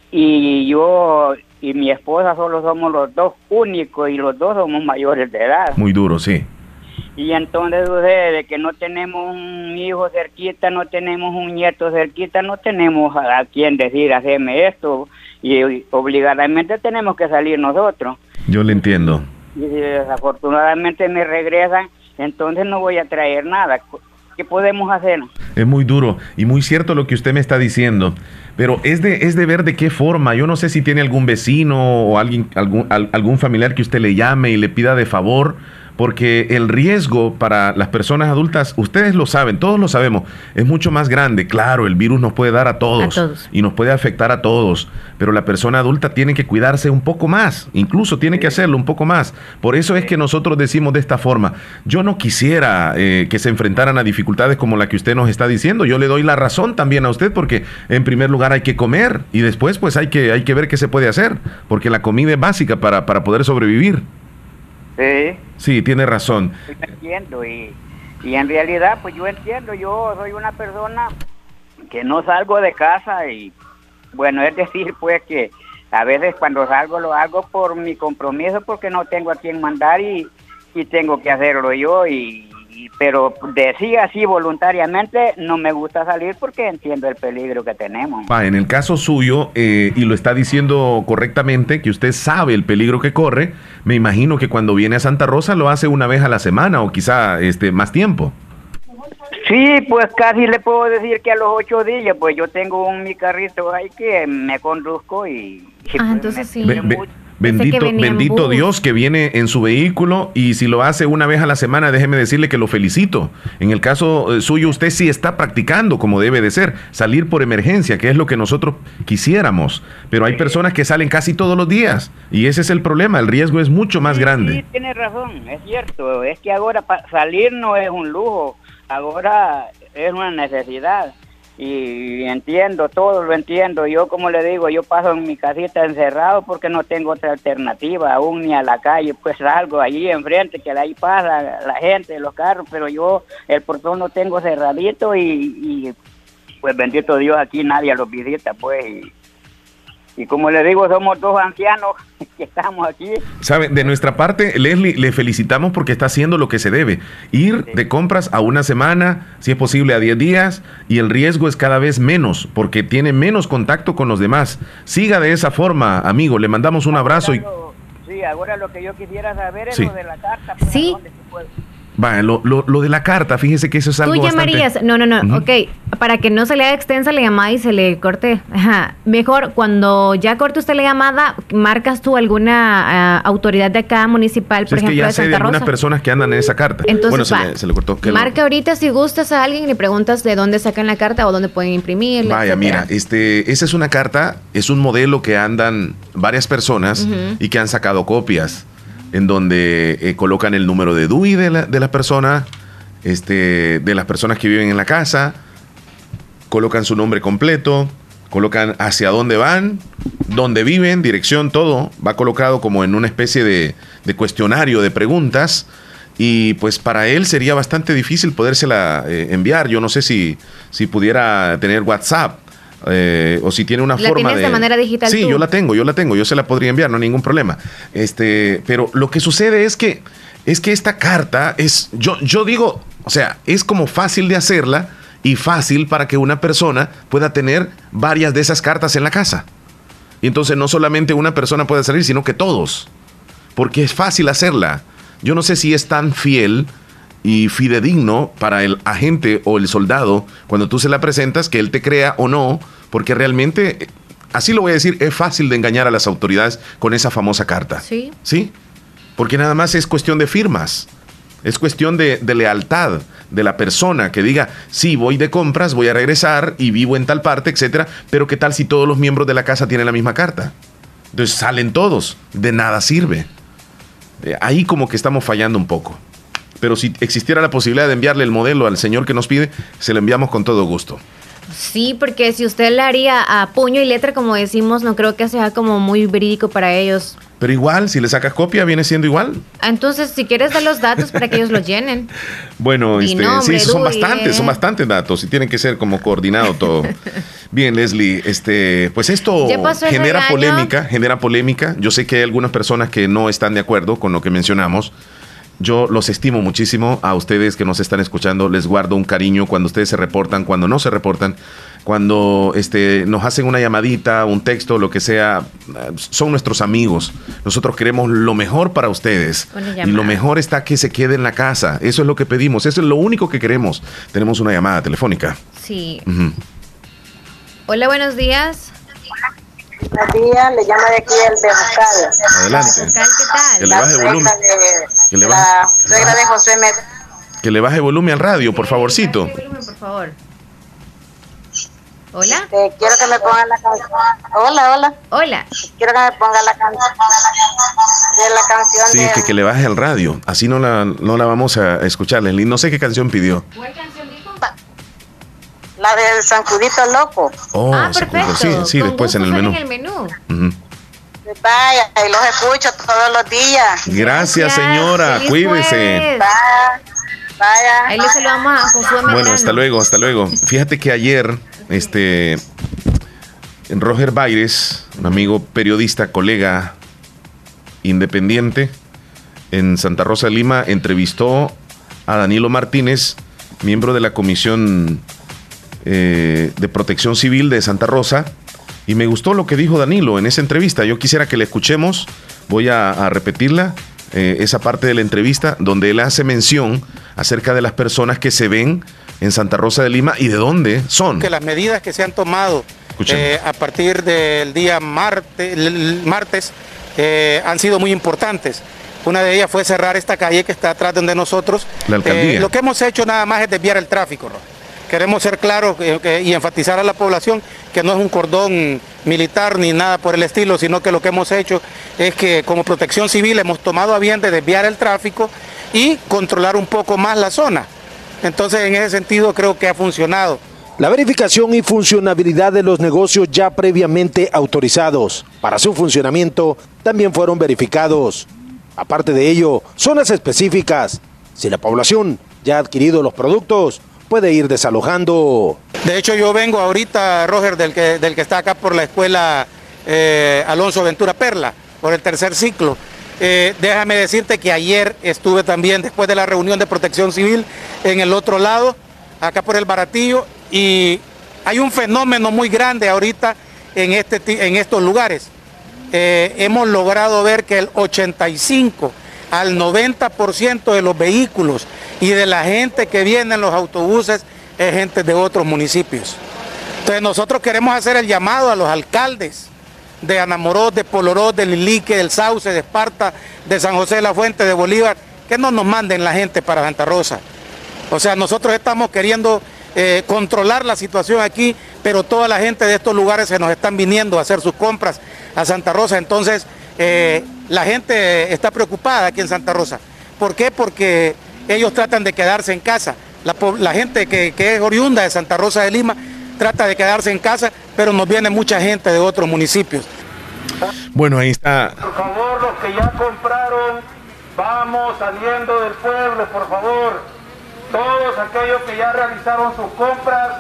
y yo y mi esposa solo somos los dos únicos y los dos somos mayores de edad. Muy duro, sí. Y entonces sucede que no tenemos un hijo cerquita, no tenemos un nieto cerquita, no tenemos a, quien decir, haceme esto, y obligadamente tenemos que salir nosotros. Yo le entiendo. Y si desafortunadamente me regresan, entonces no voy a traer nada. ¿Qué podemos hacer? Es muy duro y muy cierto lo que usted me está diciendo, pero es de, es de ver de qué forma. Yo no sé si tiene algún vecino o alguien, algún, algún familiar que usted le llame y le pida de favor porque el riesgo para las personas adultas, ustedes lo saben, todos lo sabemos, es mucho más grande. Claro, el virus nos puede dar a todos, y nos puede afectar a todos, pero la persona adulta tiene que cuidarse un poco más, incluso tiene que hacerlo un poco más. Por eso es que nosotros decimos de esta forma, yo no quisiera eh, que se enfrentaran a dificultades como la que usted nos está diciendo, yo le doy la razón también a usted porque en primer lugar hay que comer y después pues hay que, hay que ver qué se puede hacer, porque la comida es básica para, para poder sobrevivir. Sí. Sí, tiene razón. entiendo y, y en realidad pues yo entiendo, yo soy una persona que no salgo de casa y bueno, es decir pues que a veces cuando salgo lo hago por mi compromiso porque no tengo a quien mandar y, y tengo que hacerlo yo y, pero decía así voluntariamente, no me gusta salir porque entiendo el peligro que tenemos. en el caso suyo, eh, y lo está diciendo correctamente, que usted sabe el peligro que corre, me imagino que cuando viene a Santa Rosa lo hace una vez a la semana o quizá este, más tiempo. Sí, pues casi le puedo decir que a los ocho días, pues yo tengo un mi carrito ahí que me conduzco y... Ah, pues, entonces sí. Bendito, bendito Dios que viene en su vehículo y si lo hace una vez a la semana, déjeme decirle que lo felicito. En el caso eh, suyo, usted sí está practicando como debe de ser, salir por emergencia, que es lo que nosotros quisiéramos. Pero hay personas que salen casi todos los días y ese es el problema, el riesgo es mucho más grande. Sí, tiene razón, es cierto. Es que ahora salir no es un lujo, ahora es una necesidad y entiendo, todo lo entiendo. Yo, como le digo, yo paso en mi casita encerrado porque no tengo otra alternativa, aún ni a la calle, pues salgo allí enfrente, que ahí pasa la gente, los carros, pero yo el portón lo tengo cerradito y, y pues bendito Dios, aquí nadie lo visita, pues. Y, y como le digo, somos dos ancianos que estamos aquí. Sabe, de nuestra parte, Leslie, le felicitamos porque está haciendo lo que se debe. Ir de compras a una semana, si es posible a 10 días, y el riesgo es cada vez menos porque tiene menos contacto con los demás. Siga de esa forma, amigo. Le mandamos un abrazo. y... Sí, ahora lo que yo quisiera saber es lo de la carta. Sí. Va, lo, lo, lo, de la carta, fíjese que eso es algo. Tú llamarías, no, no, no, ok, para que no se le haga extensa la llamada y se le corte. Ajá. Mejor cuando ya corte usted la llamada, marcas tú alguna ah, autoridad de acá municipal, por ejemplo, es que ya de sé de algunas personas que andan en esa carta. Entonces, bueno, se, le, cortó. Marca ahorita si gustas a alguien y le preguntas de dónde sacan la carta o dónde pueden imprimirla. Vaya, mira, este, esa es una carta, es un modelo que andan varias personas y que han sacado copias en donde eh, colocan el número de DUI de la, de persona, este, de las personas que viven en la casa, colocan su nombre completo, colocan hacia dónde van, dónde viven, dirección, todo, va colocado como en una especie de, de cuestionario de preguntas. Y pues para él sería bastante difícil podérsela eh, enviar. Yo no sé si, si pudiera tener WhatsApp eh, o si tiene una forma de, manera digital. Sí, yo la tengo, yo la tengo, yo se la podría enviar, no hay ningún problema. Este, pero lo que sucede es que es que esta carta es yo yo digo, o sea, es como fácil de hacerla y fácil para que una persona pueda tener varias de esas cartas en la casa. Y entonces no solamente una persona puede salir, sino que todos. Porque es fácil hacerla. Yo no sé si es tan fiel y fidedigno para el agente o el soldado cuando tú se la presentas, que él te crea o no, porque realmente, así lo voy a decir, es fácil de engañar a las autoridades con esa famosa carta. Sí. ¿Sí? Porque nada más es cuestión de firmas. Es cuestión de, de, lealtad de la persona que diga, sí, voy de compras, voy a regresar y vivo en tal parte, etcétera, pero ¿qué tal si todos los miembros de la casa tienen la misma carta? Entonces salen todos, de nada sirve. Eh, ahí como que estamos fallando un poco pero si existiera la posibilidad de enviarle el modelo al señor que nos pide, se lo enviamos con todo gusto. Sí, porque si usted la haría a puño y letra, como decimos, no creo que sea como muy verídico para ellos. Pero igual, si le sacas copia, viene siendo igual. Entonces, si quieres dar los datos para que ellos los llenen. Bueno, este, sí, son bastantes, son bastantes datos y tienen que ser como coordinado todo. Bien, Leslie, este, pues esto genera polémica, genera polémica. Yo sé que hay algunas personas que no están de acuerdo con lo que mencionamos. Yo los estimo muchísimo a ustedes que nos están escuchando. Les guardo un cariño cuando ustedes se reportan, cuando no se reportan, cuando este, nos hacen una llamadita, un texto, lo que sea. Son nuestros amigos. Nosotros queremos lo mejor para ustedes. Y lo mejor está que se quede en la casa. Eso es lo que pedimos. Eso es lo único que queremos. Tenemos una llamada telefónica. Sí. Hola, buenos días. Buenos días, le llama de aquí el de Bucal. Adelante. ¿qué tal? Que le baje volumen. que le baje, la suegra de José Med Que le baje volumen al radio, por favorcito. Volumen, por favor. Hola. Este, quiero que me pongan la canción. Hola, hola. Hola. Quiero que me ponga la canción de la canción. Sí, de... que, que le baje al radio. Así no la, no la vamos a escuchar, Leslie. No sé qué canción pidió. ¿Cuál canción? La del Sancudito Loco. Oh, ah, perfecto. Sí, sí, Con después en el menú. en el menú. Ujú. Vaya, y los escucho todos los días. Gracias, señora. Cuídese. Vaya. Vaya. Ahí le saludamos a Josué Bueno, hasta luego, hasta luego. Fíjate que ayer, este, Roger Baires, un amigo periodista, colega independiente en Santa Rosa de Lima, entrevistó a Danilo Martínez, miembro de la Comisión eh, de Protección Civil de Santa Rosa, y me gustó lo que dijo Danilo en esa entrevista. Yo quisiera que la escuchemos, voy a, a repetirla, eh, esa parte de la entrevista, donde él hace mención acerca de las personas que se ven en Santa Rosa de Lima y de dónde son. que las medidas que se han tomado eh, a partir del día marte- el- el martes eh, han sido muy importantes. Una de ellas fue cerrar esta calle que está atrás de nosotros. La alcaldía. Lo que hemos hecho nada más es desviar el tráfico. ¿no? Queremos ser claros eh, y enfatizar a la población que no es un cordón militar ni nada por el estilo, sino que lo que hemos hecho es que como protección civil hemos tomado a bien de desviar el tráfico y controlar un poco más la zona. Entonces, en ese sentido, creo que ha funcionado. La verificación y funcionabilidad de los negocios ya previamente autorizados para su funcionamiento también fueron verificados. Aparte de ello, zonas específicas. Si la población ya ha adquirido los productos, puede ir desalojando. De hecho, yo vengo ahorita, Roger, del que, del que está acá por la escuela eh, Alonso Ventura Perla, por el tercer ciclo. Eh, déjame decirte que ayer estuve también, después de la reunión de protección civil, en el otro lado, acá por el Baratillo, y hay un fenómeno muy grande ahorita en, este, en estos lugares. Eh, hemos logrado ver que el 85 al 90% de los vehículos y de la gente que viene en los autobuses es gente de otros municipios. Entonces nosotros queremos hacer el llamado a los alcaldes de Anamorós, de Polorós, de Lilique, del Sauce, de Esparta, de San José de la Fuente, de Bolívar, que no nos manden la gente para Santa Rosa. O sea, nosotros estamos queriendo eh, controlar la situación aquí, pero toda la gente de estos lugares se nos están viniendo a hacer sus compras a Santa Rosa. Entonces, eh, la gente está preocupada aquí en Santa Rosa. ¿Por qué? Porque ellos tratan de quedarse en casa. La, gente que, que es oriunda de Santa Rosa de Lima trata de quedarse en casa, pero nos viene mucha gente de otros municipios. Bueno, ahí está. Por favor, los que ya compraron, vamos saliendo del pueblo, por favor. Todos aquellos que ya realizaron sus compras,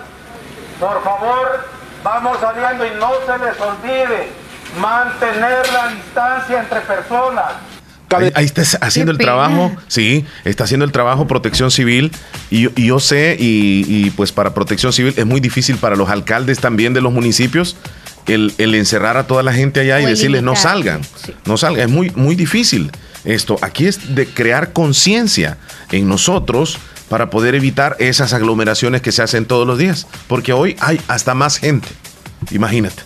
por favor, vamos saliendo y no se les olvide mantener la distancia entre personas. Ahí, ahí está haciendo el pena. trabajo, sí, está haciendo el trabajo Protección Civil y, yo- y yo sé, y, y, pues para Protección Civil es muy difícil para los alcaldes también de los municipios el, el encerrar a toda la gente allá y decirles no salgan, Sí. no salgan, es muy, muy difícil esto. Aquí es de crear conciencia en nosotros para poder evitar esas aglomeraciones que se hacen todos los días, porque hoy hay hasta más gente, imagínate.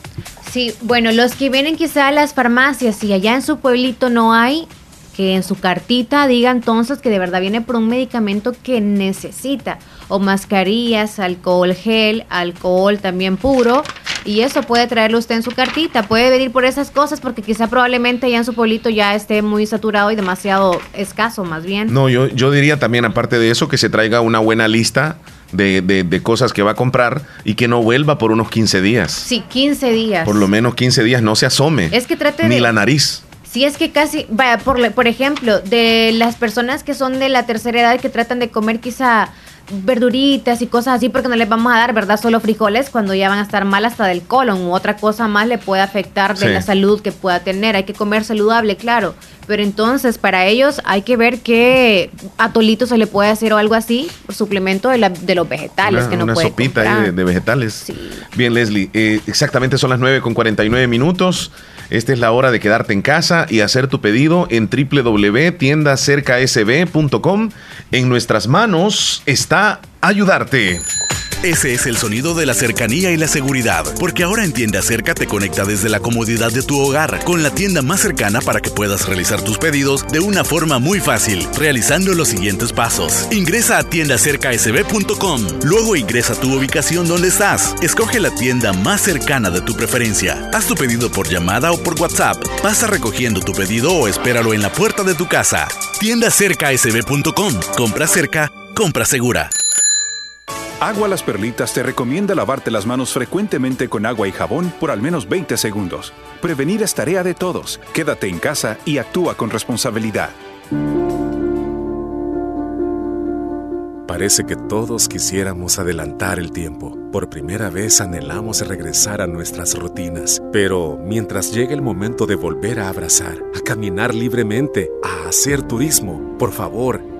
Sí, bueno, los que vienen quizá a las farmacias y allá en su pueblito no hay, que en su cartita diga entonces que de verdad viene por un medicamento que necesita, o mascarillas, alcohol gel, alcohol también puro, y eso puede traerlo usted en su cartita, puede venir por esas cosas porque quizá probablemente allá en su pueblito ya esté muy saturado y demasiado escaso más bien. No, yo, yo diría también, aparte de eso, que se traiga una buena lista de, de- de cosas que va a comprar y que no vuelva por unos 15 días. Sí, 15 días. Por lo menos 15 días no se asome. Es que trate Ni de- la nariz. Si es que casi, vaya, por, por ejemplo, de las personas que son de la tercera edad que tratan de comer quizá verduritas y cosas así porque no les vamos a dar, ¿verdad? Solo frijoles cuando ya van a estar mal hasta del colon u otra cosa más le puede afectar de Sí. la salud que pueda tener. Hay que comer saludable, claro. Pero entonces para ellos hay que ver qué atolito se le puede hacer o algo así, suplemento de, la- de los vegetales una, que no una puede sopita de vegetales. Bien, Leslie, eh, exactamente son las 9 con 49 minutos. Esta es la hora de quedarte en casa y hacer tu pedido en www.tiendacercasb.com. En nuestras manos está ayudarte. Ese es el sonido de la cercanía y la seguridad, porque ahora en Tienda Cerca te conecta desde la comodidad de tu hogar con la tienda más cercana para que puedas realizar tus pedidos de una forma muy fácil, realizando los siguientes pasos. Ingresa a tiendacercasb.com, luego ingresa tu ubicación donde estás, escoge la tienda más cercana de tu preferencia, haz tu pedido por llamada o por WhatsApp, pasa recogiendo tu pedido o espéralo en la puerta de tu casa. Tiendacercasb.com, compra cerca, compra segura. Agua Las Perlitas te recomienda lavarte las manos frecuentemente con agua y jabón por al menos 20 segundos. Prevenir es tarea de todos. Quédate en casa y actúa con responsabilidad. Parece que todos quisiéramos adelantar el tiempo. Por primera vez anhelamos regresar a nuestras rutinas. Pero mientras llegue el momento de volver a abrazar, a caminar libremente, a hacer turismo, por favor,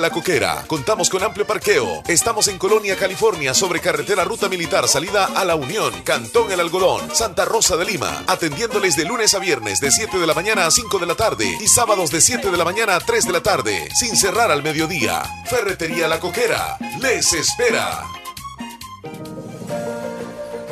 La Coquera. Contamos con amplio parqueo. Estamos en Colonia, California, sobre carretera Ruta Militar, salida a La Unión, Cantón El Algodón, Santa Rosa de Lima. Atendiéndoles de lunes a viernes de 7 de la mañana a 5 de la tarde y sábados de 7 de la mañana a 3 de la tarde, sin cerrar al mediodía. Ferretería La Coquera. Les espera.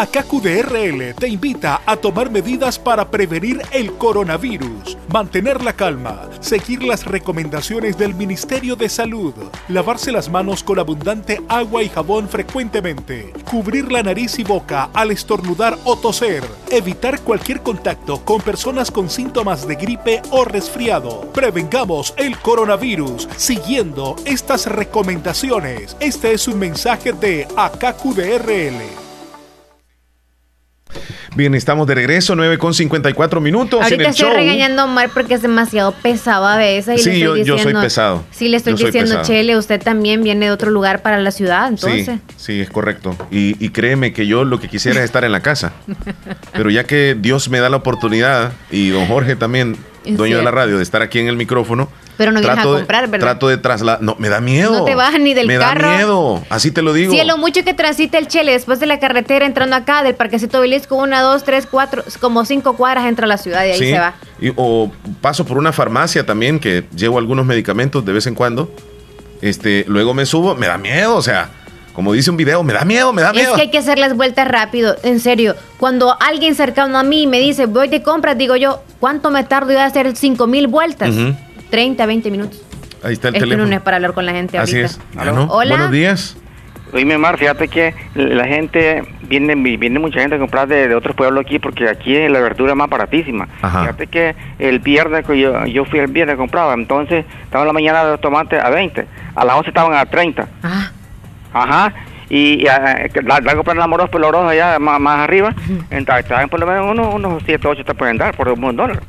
AKQDRL te invita a tomar medidas para prevenir el coronavirus, mantener la calma, seguir las recomendaciones del Ministerio de Salud, lavarse las manos con abundante agua y jabón frecuentemente, cubrir la nariz y boca al estornudar o toser, evitar cualquier contacto con personas con síntomas de gripe o resfriado. Prevengamos el coronavirus siguiendo estas recomendaciones. Este es un mensaje de AKQDRL. Bien, estamos de regreso, 9 con 54 minutos Ahorita en el estoy show. regañando a Omar porque es demasiado pesado a veces. Y Sí, le yo- soy pesado. Sí, le estoy Yo diciendo. Chele, usted también viene de otro lugar para la ciudad, entonces. Sí, sí, es correcto. Y, y créeme que yo lo que quisiera es estar en la casa. Pero ya que Dios me da la oportunidad y don Jorge también, dueño de la radio, de estar aquí en el micrófono. Pero no vienes a trato comprar, ¿verdad? Trato de trasladar. No, me da miedo. No te bajas ni del me carro. da miedo. Así te lo digo. Es lo mucho que transita el Chele después de la carretera entrando acá del Parquecito Obelisco, una, dos, tres, cuatro, como cinco cuadras entra a la ciudad y ahí Sí, se va. y- o paso por una farmacia también que llevo algunos medicamentos de vez en cuando. Este, luego me subo, me da miedo, o sea, como dice un video, me da miedo, me da Es miedo. que hay que hacer las vueltas rápido, en serio. Cuando alguien cercano a mí me dice, voy de compras, digo yo, ¿cuánto me tardo yo a hacer cinco mil vueltas? Ujú. 30, 20 minutos. Ahí está el es que teléfono. no es para hablar con la gente Así ahorita. es. Hola. Buenos días. Oíme, Mar, fíjate que la gente, viene, viene mucha gente a comprar de, de otros pueblos aquí porque aquí la verdura es más baratísima. Ajá. Fíjate que el viernes, que yo, yo fui el viernes compraba, entonces estaban en la mañana los tomates a 20, a las 11 estaban a 30. Ah. Ajá. Y, y ah, que la, la compran la Moros Pelorosa allá más, más arriba, entonces estaban por lo menos unos, unos 7, 8 te pueden dar por un dólar.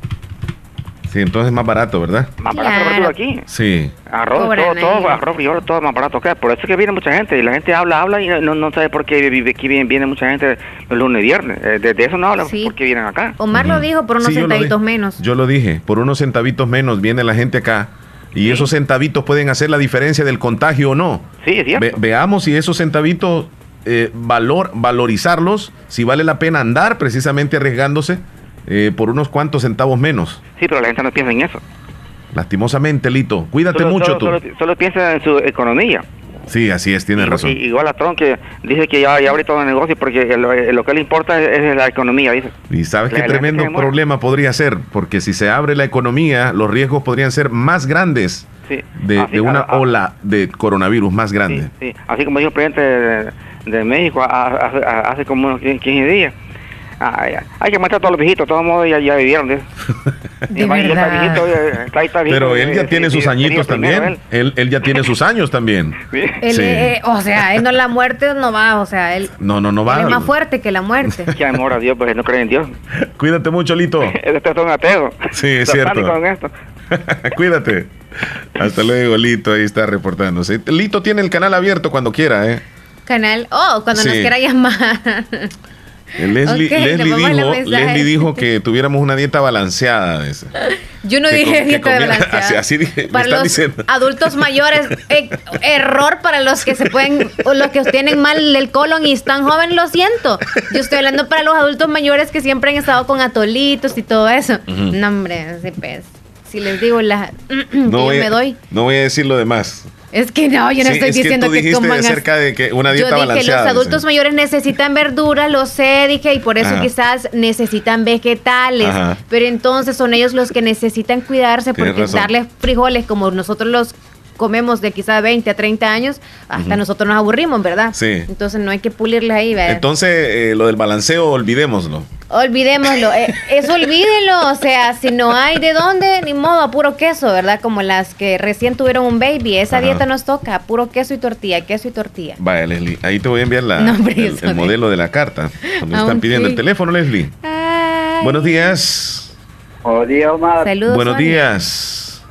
Sí, entonces es más barato, ¿verdad? Más barato verdura aquí. Sí. Arroz, Cobran todo, todo, arroz, frijol, todo más barato que Por eso es que viene mucha gente y la gente habla, habla y no, no sabe por qué vive aquí viene, viene mucha gente los lunes y viernes. Eh, De, de eso no hablan, Sí. porque vienen acá. Omar lo dijo por unos Sí, centavitos menos. Yo lo dije, por unos centavitos menos viene la gente acá. Y esos centavitos pueden hacer la diferencia del contagio o no. Sí, es cierto. Ve- veamos si esos centavitos, eh, valor, valorizarlos, si vale la pena andar precisamente arriesgándose eh, por unos cuantos centavos menos. Sí, pero la gente no piensa en eso. Lastimosamente, Lito. Cuídate Solo, mucho solo, tú. solo, solo piensa en su economía. Sí, así es, tienes razón. Igual a Trump que dice que ya, ya abre todo el negocio porque lo, lo que le importa es, es la economía, dice. Y sabes La- qué la tremendo problema podría ser, porque si se abre la economía, los riesgos podrían ser más grandes Sí. de, Así- de una a- a- ola de coronavirus más grande. Sí, así como dijo el presidente de, de México a- hace como unos 15 días. Ah, ya. Hay que matar a todos los viejitos, de todos modos ya, ya vivieron. De, De Ya está verdad. viejito, ya- está- está viejito, Pero él ya eh, tiene sus añitos primero también. Él, él ya tiene sus años también. Él, Sí. eh, o sea, él no la muerte no va, o sea, él, No, no, no él va. es más fuerte que la muerte. Que amor a Dios, pues no creen en Dios. Cuídate mucho, Lito. Estos son ateos. Sí, es cierto. Esto. Cuídate. Hasta luego, Lito. Ahí está reportándose. Lito tiene el canal abierto cuando quiera, ¿eh? Canal, oh, cuando nos Sí. quiera llamar. Leslie, Leslie, dijo. Leslie que tuviéramos una dieta balanceada. Yo no Que dije que dieta balanceada. Así, así dije, Para los diciendo. adultos mayores, eh, error para los que se pueden, o los que tienen mal el colon y están jóvenes, lo siento. Yo estoy hablando para los adultos mayores que siempre han estado con atolitos y todo eso. No, hombre, así pues. Si les digo la, que yo me doy. no voy a decir lo demás. Es que no, yo no Sí, estoy es que diciendo tú que, coman acerca de que una dieta Yo dije, balanceada. los adultos mayores necesitan verduras, lo sé, dije, y por eso Ajá. quizás necesitan vegetales. Ajá. Pero entonces son ellos los que necesitan cuidarse Tienes porque razón. darles frijoles como nosotros los comemos de quizás 20 a 30 años, hasta nosotros nos aburrimos, ¿verdad? Sí. Entonces no hay que pulirles ahí, ¿verdad? Entonces, eh, lo del balanceo, olvidémoslo. Olvidémoslo, eh, eso olvídenlo, o sea, si no hay de dónde, ni modo, a puro queso, ¿verdad? Como las que recién tuvieron un baby, esa Ajá. dieta nos toca, puro queso y tortilla, queso y tortilla. Vaya, Leslie, ahí te voy a enviar la- No, el, modelo de la carta. Donde están pidiendo sí. el teléfono, Leslie. Buenos días. Buenos días, Omar. Saludos. Buenos Sonia. días.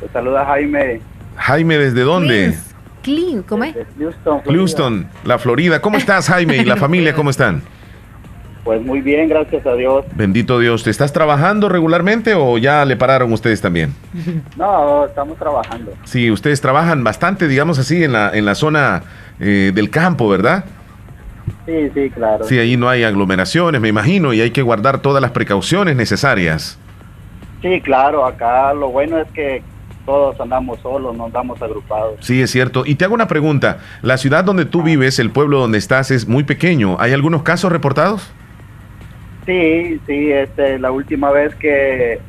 Te saluda Jaime. Jaime, ¿desde dónde? Clean, ¿cómo es? Houston. Florida. Houston, la Florida. ¿Cómo estás, Jaime? ¿Y la familia cómo están? Pues muy bien, gracias a Dios. Bendito Dios. ¿Te estás trabajando regularmente o ya le pararon ustedes también? No, estamos trabajando. Sí, ustedes trabajan bastante, digamos así, en la, en la zona eh, del campo, ¿verdad? Sí, sí, claro. Sí, ahí no hay aglomeraciones, me imagino, y hay que guardar todas las precauciones necesarias. Sí, claro, acá lo bueno es que todos andamos solos, no andamos agrupados. Sí, es cierto. Y te hago una pregunta. La ciudad donde tú vives, el pueblo donde estás, es muy pequeño. ¿Hay algunos casos reportados? Sí, sí, este, la última vez que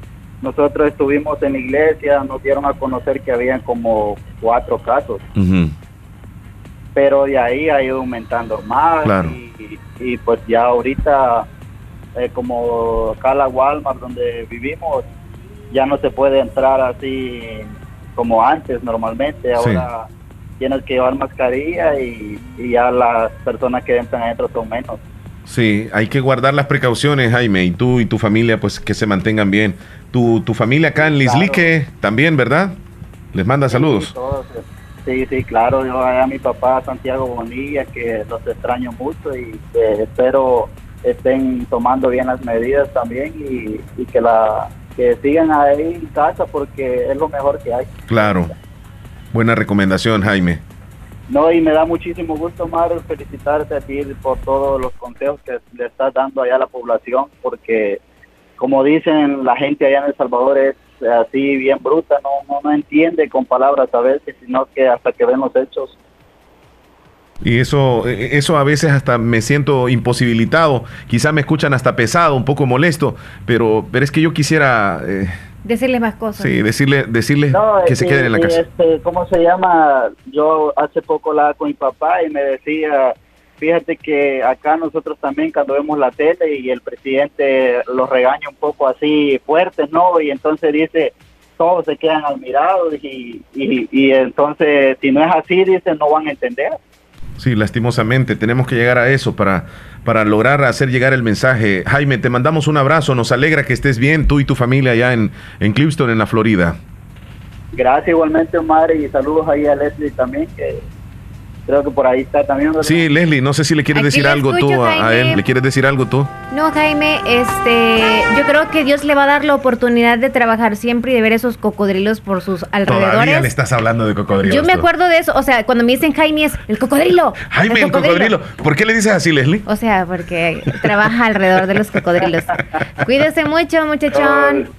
nosotros estuvimos en la iglesia nos dieron a conocer que habían como cuatro casos, pero de ahí ha ido aumentando más Claro. y, y pues ya ahorita eh, como acá la Walmart donde vivimos ya no se puede entrar así como antes normalmente, Sí. ahora tienes que llevar mascarilla y, y ya las personas que entran adentro son menos. Sí, hay que guardar las precauciones, Jaime, y tú y tu familia, pues que se mantengan bien. Tu, tu familia acá en Lislique también, ¿verdad? Les manda saludos. Todos, eh, Sí, sí, claro. Yo a mi papá Santiago Bonilla, que los extraño mucho y que espero estén tomando bien las medidas también y, y que la que sigan ahí en casa porque es lo mejor que hay. Claro. Buena recomendación, Jaime. No, y me da muchísimo gusto, Mario, felicitarte a ti por todos los consejos que le estás dando allá a la población, porque como dicen la gente allá en El Salvador es así bien bruta, no, no, no entiende con palabras a veces, sino que hasta que ven los hechos. Y eso, eh, eso a veces hasta me siento imposibilitado. Quizá me escuchan hasta pesado, un poco molesto, pero, pero es que yo quisiera, eh, Decirle más cosas. sí, decirle, decirles No, que este, se queden en la casa. este, ¿Cómo se llama? Yo hace poco hablaba con mi papá y me decía, fíjate que acá nosotros también cuando vemos la tele y el presidente los regaña un poco así fuertes, ¿no? Y entonces dice, todos se quedan admirados y, y, y entonces si no es así, dice, no van a entender. Sí, lastimosamente, tenemos que llegar a eso para, para lograr hacer llegar el mensaje. Jaime, te mandamos un abrazo, nos alegra que estés bien, tú y tu familia allá en, en Clipston, en la Florida. Gracias igualmente, Omar, y saludos ahí a Leslie también, que creo que por ahí está también. ¿verdad? Sí, Leslie, no sé si le quieres Aquí decir algo escucho, tú a, él. ¿Le quieres decir algo tú? No, Jaime, este, yo creo que Dios le va a dar la oportunidad de trabajar siempre y de ver esos cocodrilos por sus Todavía le alrededores. estás hablando de cocodrilos. Yo me tú. acuerdo de eso, o sea, cuando me dicen Jaime es el cocodrilo. Jaime, el cocodrilo. ¿Por qué le dices así, Leslie? O sea, porque trabaja alrededor de los cocodrilos. Cuídese mucho, muchachón.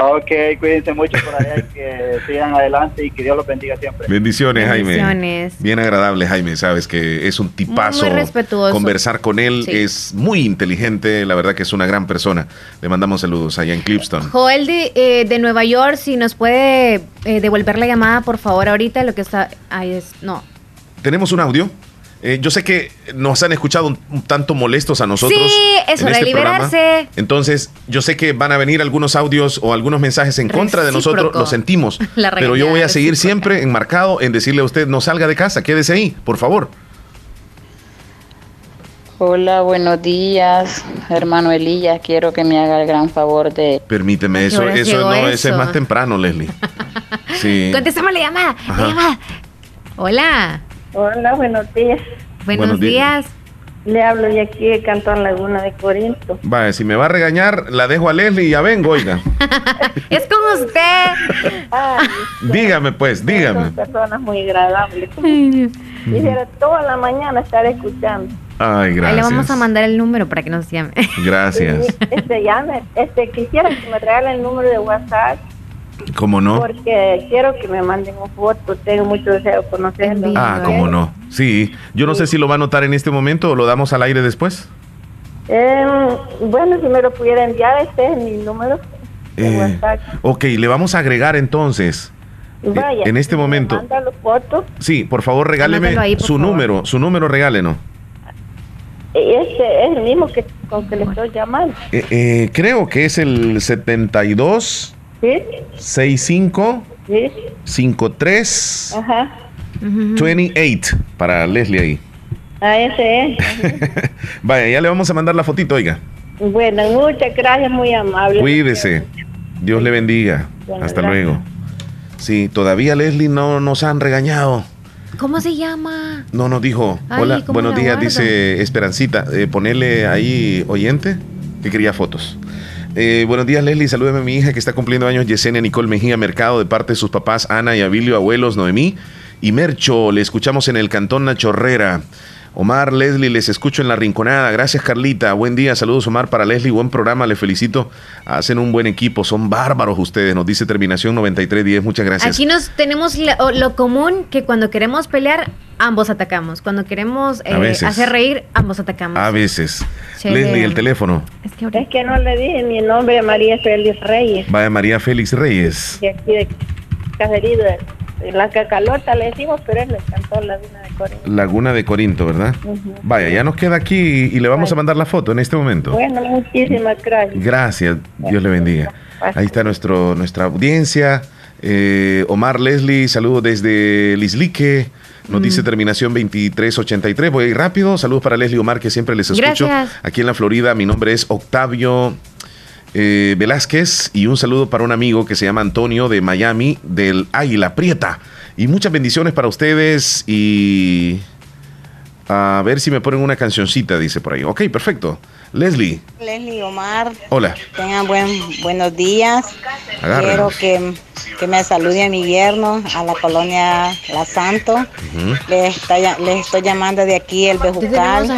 Ok, cuídense mucho por allá y que sigan adelante y que Dios los bendiga siempre. Bendiciones, Jaime. Bendiciones. Bien agradable, Jaime. Sabes que es un tipazo. Muy respetuoso. Conversar con él Sí. es muy inteligente. La verdad que es una gran persona. Le mandamos saludos allá en Clipston. Joel de, eh, de Nueva York, si nos puede eh, devolver la llamada, por favor, ahorita lo que está... Ahí es... No. Tenemos un audio. Eh, yo sé que nos han escuchado un, un tanto molestos a nosotros. Sí, es en hora de este programa. liberarse. Entonces, yo sé que van a venir algunos audios o algunos mensajes en contra de nosotros. Lo sentimos. La pero yo voy a seguir siempre enmarcado en decirle a usted, no salga de casa, quédese ahí, por favor. Hola, buenos días, hermano Elías. Quiero que me haga el gran favor de... Permíteme, eso, eso no, ese es eso? más temprano, Leslie. Sí. Contestamos la llamada. la llamada. Hola. Hola, buenos días. Buenos, Buenos días. días. Le hablo de aquí de Cantón Laguna de Corinto. Vaya, si me va a regañar, la dejo a Leslie y ya vengo, oiga. Es con usted. Ay, dígame, pues, dígame. son personas muy agradables. Quisiera toda la mañana estar escuchando. Ay, Ahí le vamos a gracias. mandar el número para que nos llame. Gracias. Este, llame, este, quisiera que me regalen el número de WhatsApp ¿Cómo no? porque quiero que me manden un foto. Tengo mucho deseo de conocerlo. Ah, cómo no. Sí, yo no sé si lo va a anotar en este momento o lo damos al aire después. Eh, bueno, si me lo pudiera enviar, este es mi número de Eh, WhatsApp. ok, le vamos a agregar entonces. eh, Vaya, en este momento. manda los fotos. Sí, por favor, regáleme Anótalo ahí, por su favor. número, su número regálenos. Este es el mismo que con que le estoy llamando. Eh, eh, creo que es el 72 ¿Sí? 65 ¿Sí? 53 Ajá. 28 para Leslie ahí. A ese es. Vaya, ya le vamos a mandar la fotito, oiga. Bueno, muchas gracias, muy amable. Cuídese. Dios le bendiga. Bueno, Hasta gracias. luego. Sí, todavía Leslie no nos han regañado. ¿Cómo se llama? No nos dijo. Ay, Hola, ¿cómo buenos días, dice Esperancita. Eh, ponele ahí oyente que quería fotos. Eh, buenos días, Leslie. Salúdeme a mi hija que está cumpliendo años, Yesenia Nicole Mejía Mercado, de parte de sus papás Ana y Abilio, abuelos Noemí y Mercho. Le escuchamos en el cantón La Chorrera. Omar, Leslie, les escucho en la rinconada. Gracias, Carlita. Buen día. Saludos, Omar, para Leslie. Buen programa. Le felicito. Hacen un buen equipo. Son bárbaros ustedes. Nos dice terminación 9310. Muchas gracias. Aquí nos tenemos la- o- lo común que cuando queremos pelear, ambos atacamos. Cuando queremos eh, hacer reír, ambos atacamos. A veces. Sí, Leslie, el teléfono. Es que no le dije mi nombre, María Félix Reyes, Vaya María Félix Reyes. de aquí de la Cacalota le decimos, pero él le cantó la Dina de Corinto. Laguna de Corinto, ¿verdad? Vaya, ya nos queda aquí y le vamos a mandar la foto en este momento. Bueno, muchísimas gracias. Gracias, Dios le bendiga. Ahí está nuestro, nuestra audiencia. Eh, Omar Leslie, saludos desde Lislique. Nos dice terminación 2383. Voy a ir rápido. Saludos para Leslie Omar, que siempre les escucho. Gracias. Aquí en la Florida, mi nombre es Octavio eh, Velázquez. Y un saludo para un amigo que se llama Antonio de Miami, del Águila Prieta. Y muchas bendiciones para ustedes. Y a ver si me ponen una cancioncita, dice por ahí. Ok, perfecto. Leslie, Leslie Omar, hola. tengan buen, buenos días. Quiero que, que me salude a mi yerno, a la colonia La Santo. Les, está les estoy llamando de aquí, el Bejucal,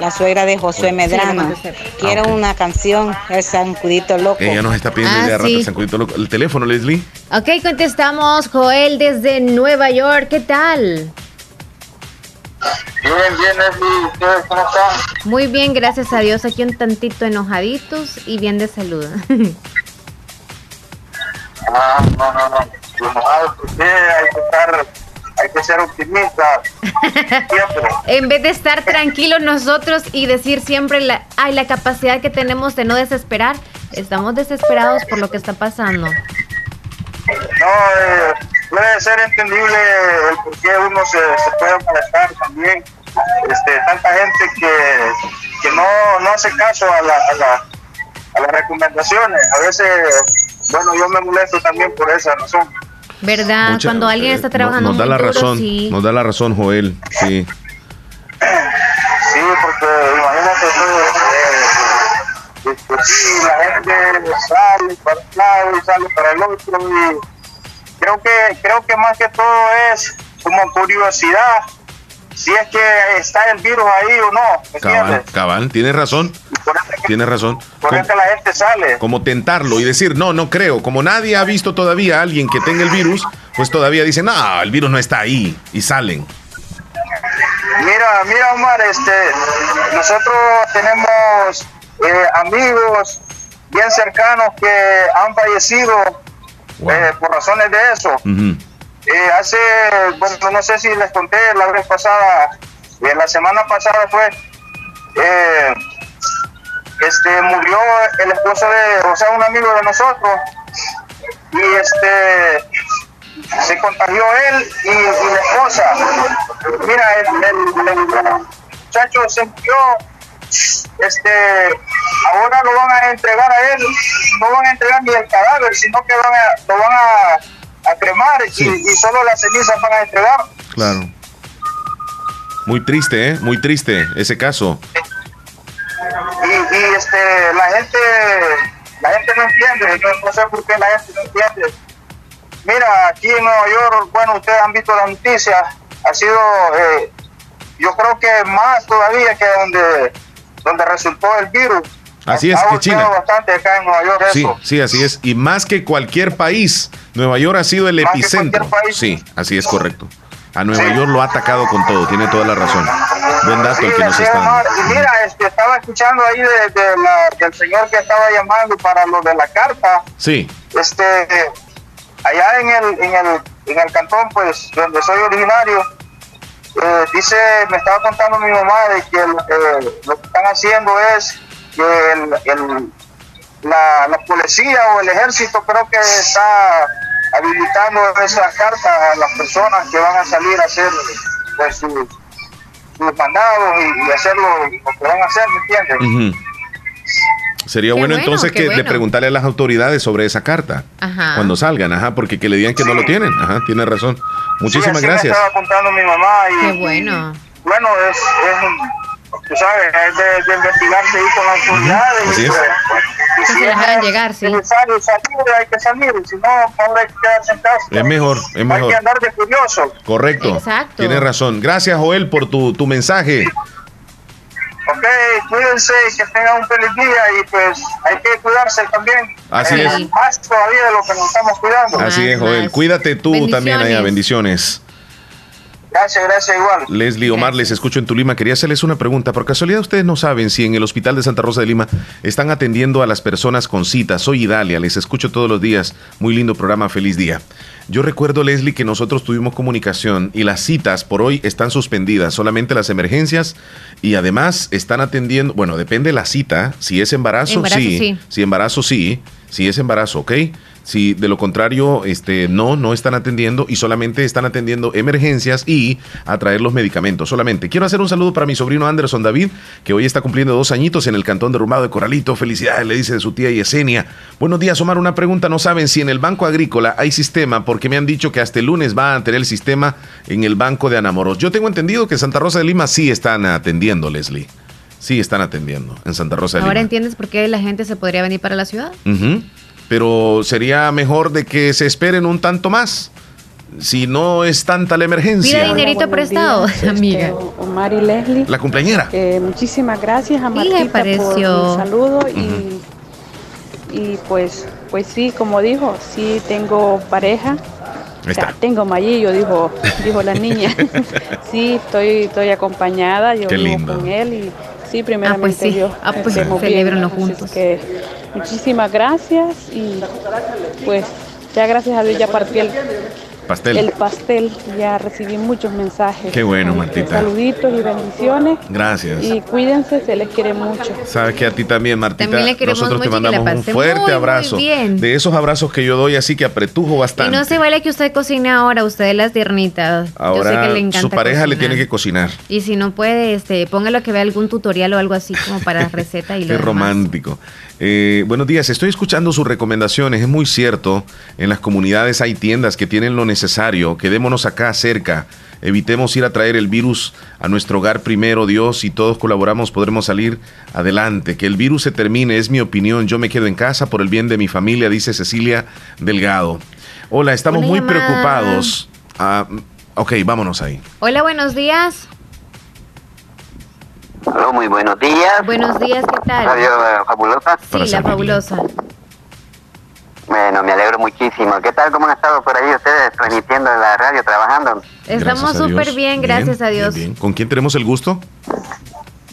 la suegra de Josué Medrano. Quiero Ah, ok. una canción, el Zancudito Loco. Ella nos está pidiendo Ah, rato el Sancudito Loco. El teléfono, Leslie. Ok, contestamos. Joel desde Nueva York. ¿Qué tal? Bien, bien, Leslie. ¿Ustedes cómo están? Muy bien, gracias a Dios. Aquí un tantito enojaditos y bien de salud. Ah, no, no, no. Enojado, ¿por qué? Hay que estar, hay que ser optimistas. Siempre. en vez de estar tranquilos nosotros y decir siempre la, ay, la capacidad que tenemos de no desesperar, estamos desesperados por lo que está pasando. No, eh, puede ser entendible el por qué uno se, se puede molestar también. Este, tanta gente que, que no, no hace caso a, la, a, la- a las recomendaciones. A veces, bueno, yo me molesto también por esa razón. ¿Verdad? Mucha- Cuando alguien eh, está trabajando nos da la duro, razón, sí. nos da la razón, Joel. Sí. Sí, porque imagínate, pues, eh, este, sí, la gente sale para un lado y sale para el otro y creo que creo que más que todo es como curiosidad si es que está el virus ahí o no, ¿me Cabal, entiendes? cabal. Tienes razón. Tienes razón. Por Com- eso que la gente sale. como tentarlo y decir, no, no creo. Como nadie ha visto todavía a alguien que tenga el virus, pues todavía dicen, no, el virus no está ahí. Y salen. Mira, mira Omar, este, nosotros tenemos eh, amigos bien cercanos que han fallecido eh, por razones de eso. Eh, hace, bueno, no sé si les conté la vez pasada, eh, la semana pasada fue, eh, este, murió el esposo de, o sea, un amigo de nosotros, y este, se contagió él y, y la esposa. Mira, el, el- el muchacho se murió, este, ahora lo van a entregar a él, no van a entregar ni el cadáver, sino que van a, lo van a, a cremar y- y, solo las cenizas van a entregar. Claro. Muy triste, ¿eh? Muy triste ese caso. Y, y, este, la gente, la gente no entiende, no, no sé por qué la gente no entiende. Mira, aquí en Nueva York, bueno, ustedes han visto las noticias, ha sido, eh, yo creo que más todavía que donde, donde resultó el virus. Así es, ha que China. bastante acá en Nueva York Sí, eso. sí, así es. Y más que cualquier país, Nueva York ha sido el Más epicentro. Sí, así es correcto. A Nueva York lo ha atacado con todo, tiene toda la razón. Buen dato Sí, el que nos está. Y mira, este, estaba escuchando ahí de, de la- del señor que estaba llamando para lo de la carta. Sí, este allá en el, en el, en el cantón pues donde soy originario eh, dice, me estaba contando mi mamá de que eh, lo que están haciendo es que el, la, policía o el ejército creo que está habilitando esas cartas a las personas que van a salir a hacer pues, sus, mandados y, hacer lo, que van a hacer, ¿me entiendes? Sería bueno, bueno, entonces que bueno. preguntarle a las autoridades sobre esa carta Ajá. cuando salgan, ajá, porque que le digan que no lo tienen, ajá, tiene razón. Muchísimas Sí, gracias. Me estaba contando mi mamá y, Qué bueno. y, bueno, es, es un- tú sabes, es de, de investigarse ahí con las autoridades. Así y, es. pues, y Que si se es dejaran llegar, sí. necesario salir, hay que salir, y si no, hay que quedarse en casa. Es mejor, es Hay mejor. que andar de curioso. Correcto. Exacto. Tienes razón. Gracias, Joel, por tu, tu mensaje. Ok, cuídense, que tengan un feliz día y pues hay que cuidarse también. Así Eh, es. Más todavía de lo que nos estamos cuidando. Así es, Joel. Cuídate tú también allá. Bendiciones. Gracias, gracias igual. Leslie Omar, les escucho en Tulima. Quería hacerles una pregunta. Por casualidad, ustedes no saben si en el Hospital de Santa Rosa de Lima están atendiendo a las personas con citas. Soy Idalia, les escucho todos los días. Muy lindo programa, feliz día. Yo recuerdo, Leslie, que nosotros tuvimos comunicación y las citas por hoy están suspendidas, solamente las emergencias y además están atendiendo, bueno, depende de la cita, si es embarazo, Embarazo, sí, sí. si embarazo sí, si es embarazo, ¿ok? Si de lo contrario, este, no, no están atendiendo y solamente están atendiendo emergencias y a traer los medicamentos solamente. Quiero hacer un saludo para mi sobrino Anderson David, que hoy está cumpliendo dos añitos en el cantón derrumbado de Corralito. Felicidades, le dice de su tía Yesenia. Buenos días, Omar. Una pregunta, no saben si en el Banco Agrícola hay sistema, porque me han dicho que hasta el lunes va a tener el sistema en el Banco de Anamoros. Yo tengo entendido que en Santa Rosa de Lima sí están atendiendo, Leslie. Sí están atendiendo en Santa Rosa de Ahora Lima. entiendes por qué la gente se podría venir para la ciudad. Pero sería mejor de que se esperen un tanto más. Si no es tanta la emergencia. Pida dinerito prestado, amiga. Este, Omar y Leslie. La cumpleañera. Eh, muchísimas gracias a ¿Qué Martita le pareció? por el saludo y, y pues pues sí, como dijo, sí tengo pareja. Ahí está. Tengo mallillo, dijo, dijo la niña. sí, estoy estoy acompañada, yo Qué vivo lindo. con él y sí, primeramente sí. yo. Ah, pues, estemos bien. celébrenlo Entonces, juntos. que muchísimas gracias y pues ya gracias a Dios ya partí el, Pastel. el pastel, ya recibí muchos mensajes. Qué bueno, Martita. Saluditos y bendiciones. Gracias. Y cuídense, se les quiere mucho. Sabes que a ti también, Martita. También le queremos nosotros te mucho y que la mandamos un fuerte muy, muy abrazo. bien. De esos abrazos que yo doy, así que apretujo Y bastante. no se vale que usted cocine ahora, usted de las tiernitas. Yo sé Ahora que le encanta su pareja le tiene que cocinar. Y si no puede, este, póngalo que vea algún tutorial o algo así como para receta y lo Qué demás. romántico. Eh, buenos días, estoy escuchando sus recomendaciones. Es muy cierto, en las comunidades hay tiendas que tienen lo necesario. Quedémonos acá cerca. Evitemos ir a traer el virus a nuestro hogar primero, Dios. Si todos colaboramos, podremos salir adelante. Que el virus se termine, es mi opinión. Yo me quedo en casa por el bien de mi familia, dice Cecilia Delgado. Hola, estamos muy llamada. preocupados. Ah, ok, vámonos ahí. Hola, buenos días. Hola, muy buenos días. Buenos días, ¿qué tal? Radio eh, Fabulosa. Sí, la fabulosa. Bueno, me alegro muchísimo. ¿Qué tal? ¿Cómo han estado por ahí ustedes transmitiendo en la radio, trabajando? Estamos súper bien, gracias a Dios. bien. ¿Con quién tenemos el gusto?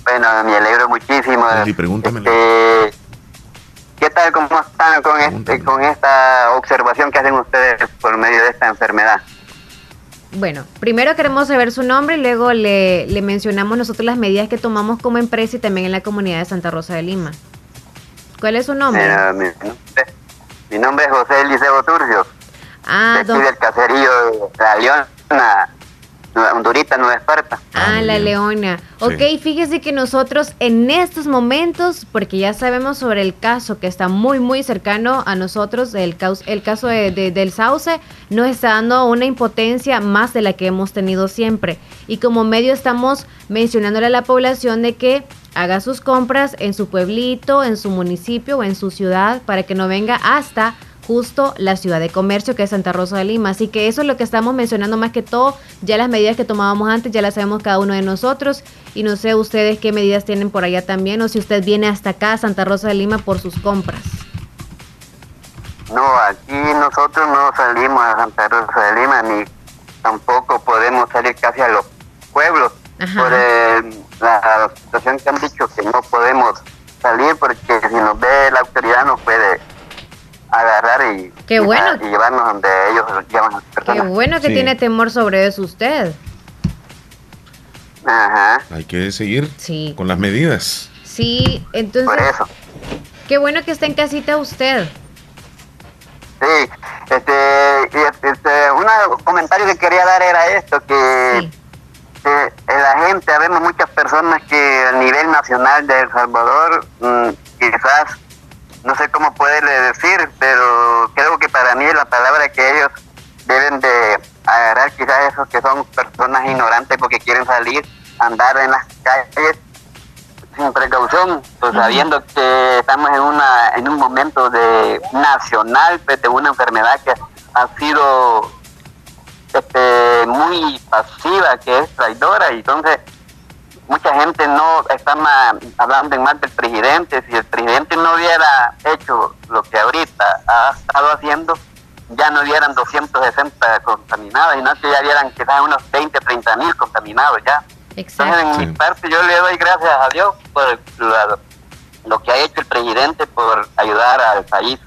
Bueno, me alegro muchísimo. Leslie, pregúntame. Este, ¿Qué tal? ¿Cómo están con, este, con esta observación que hacen ustedes por medio de esta enfermedad? Bueno, primero queremos saber su nombre y luego le, le mencionamos nosotros las medidas que tomamos como empresa y también en la comunidad de Santa Rosa de Lima. ¿Cuál es su nombre? Mi, nombre- mi nombre es José Eliseo Turcio. ah, don- del caserío de La Leona, Hondurita, Nueva Esparta. ah, la leona. Ok, fíjese que nosotros en estos momentos, porque ya sabemos sobre el caso que está muy, muy cercano a nosotros, el, caus- el caso de- de- del sauce, nos está dando una impotencia más de la que hemos tenido siempre. Y como medio estamos mencionándole a la población de que haga sus compras en su pueblito, en su municipio o en su ciudad para que no venga hasta justo la ciudad de comercio que es Santa Rosa de Lima. Así que eso es lo que estamos mencionando más que todo. Ya las medidas que tomábamos antes ya las sabemos cada uno de nosotros. Y no sé ustedes qué medidas tienen por allá también o si usted viene hasta acá Santa Rosa de Lima por sus compras. No, aquí nosotros no salimos a Santa Rosa de Lima, ni tampoco podemos salir casi a los pueblos Ajá. por el- la situación que han dicho que no podemos salir porque si nos ve la autoridad nos puede agarrar y, Qué y- bueno. y llevarnos donde ellos llevan a las Qué bueno que Sí. tiene temor sobre eso usted. Ajá. Hay que seguir con las medidas. Sí, entonces. Por eso. Qué bueno que está en casita usted. Sí, este, este, un comentario que quería dar era esto, que, que la gente, vemos muchas personas que a nivel nacional de El Salvador, mm, quizás, no sé cómo poderle decir, pero creo que para mí la palabra que ellos deben de agarrar quizás esos que son personas ignorantes porque quieren salir, andar en las calles sin precaución, pues sabiendo que estamos en una en un momento de nacional pues, de una enfermedad que ha sido este, muy pasiva, que es traidora, y entonces mucha gente no está hablando en más del presidente. Si el presidente no hubiera hecho lo que ahorita ha estado haciendo, ya no hubieran 260 contaminados, y no que ya hubieran quizás unos 20, 30 mil contaminados ya. Entonces, en mi parte, yo le doy gracias a Dios por lo que ha hecho el presidente por ayudar al país.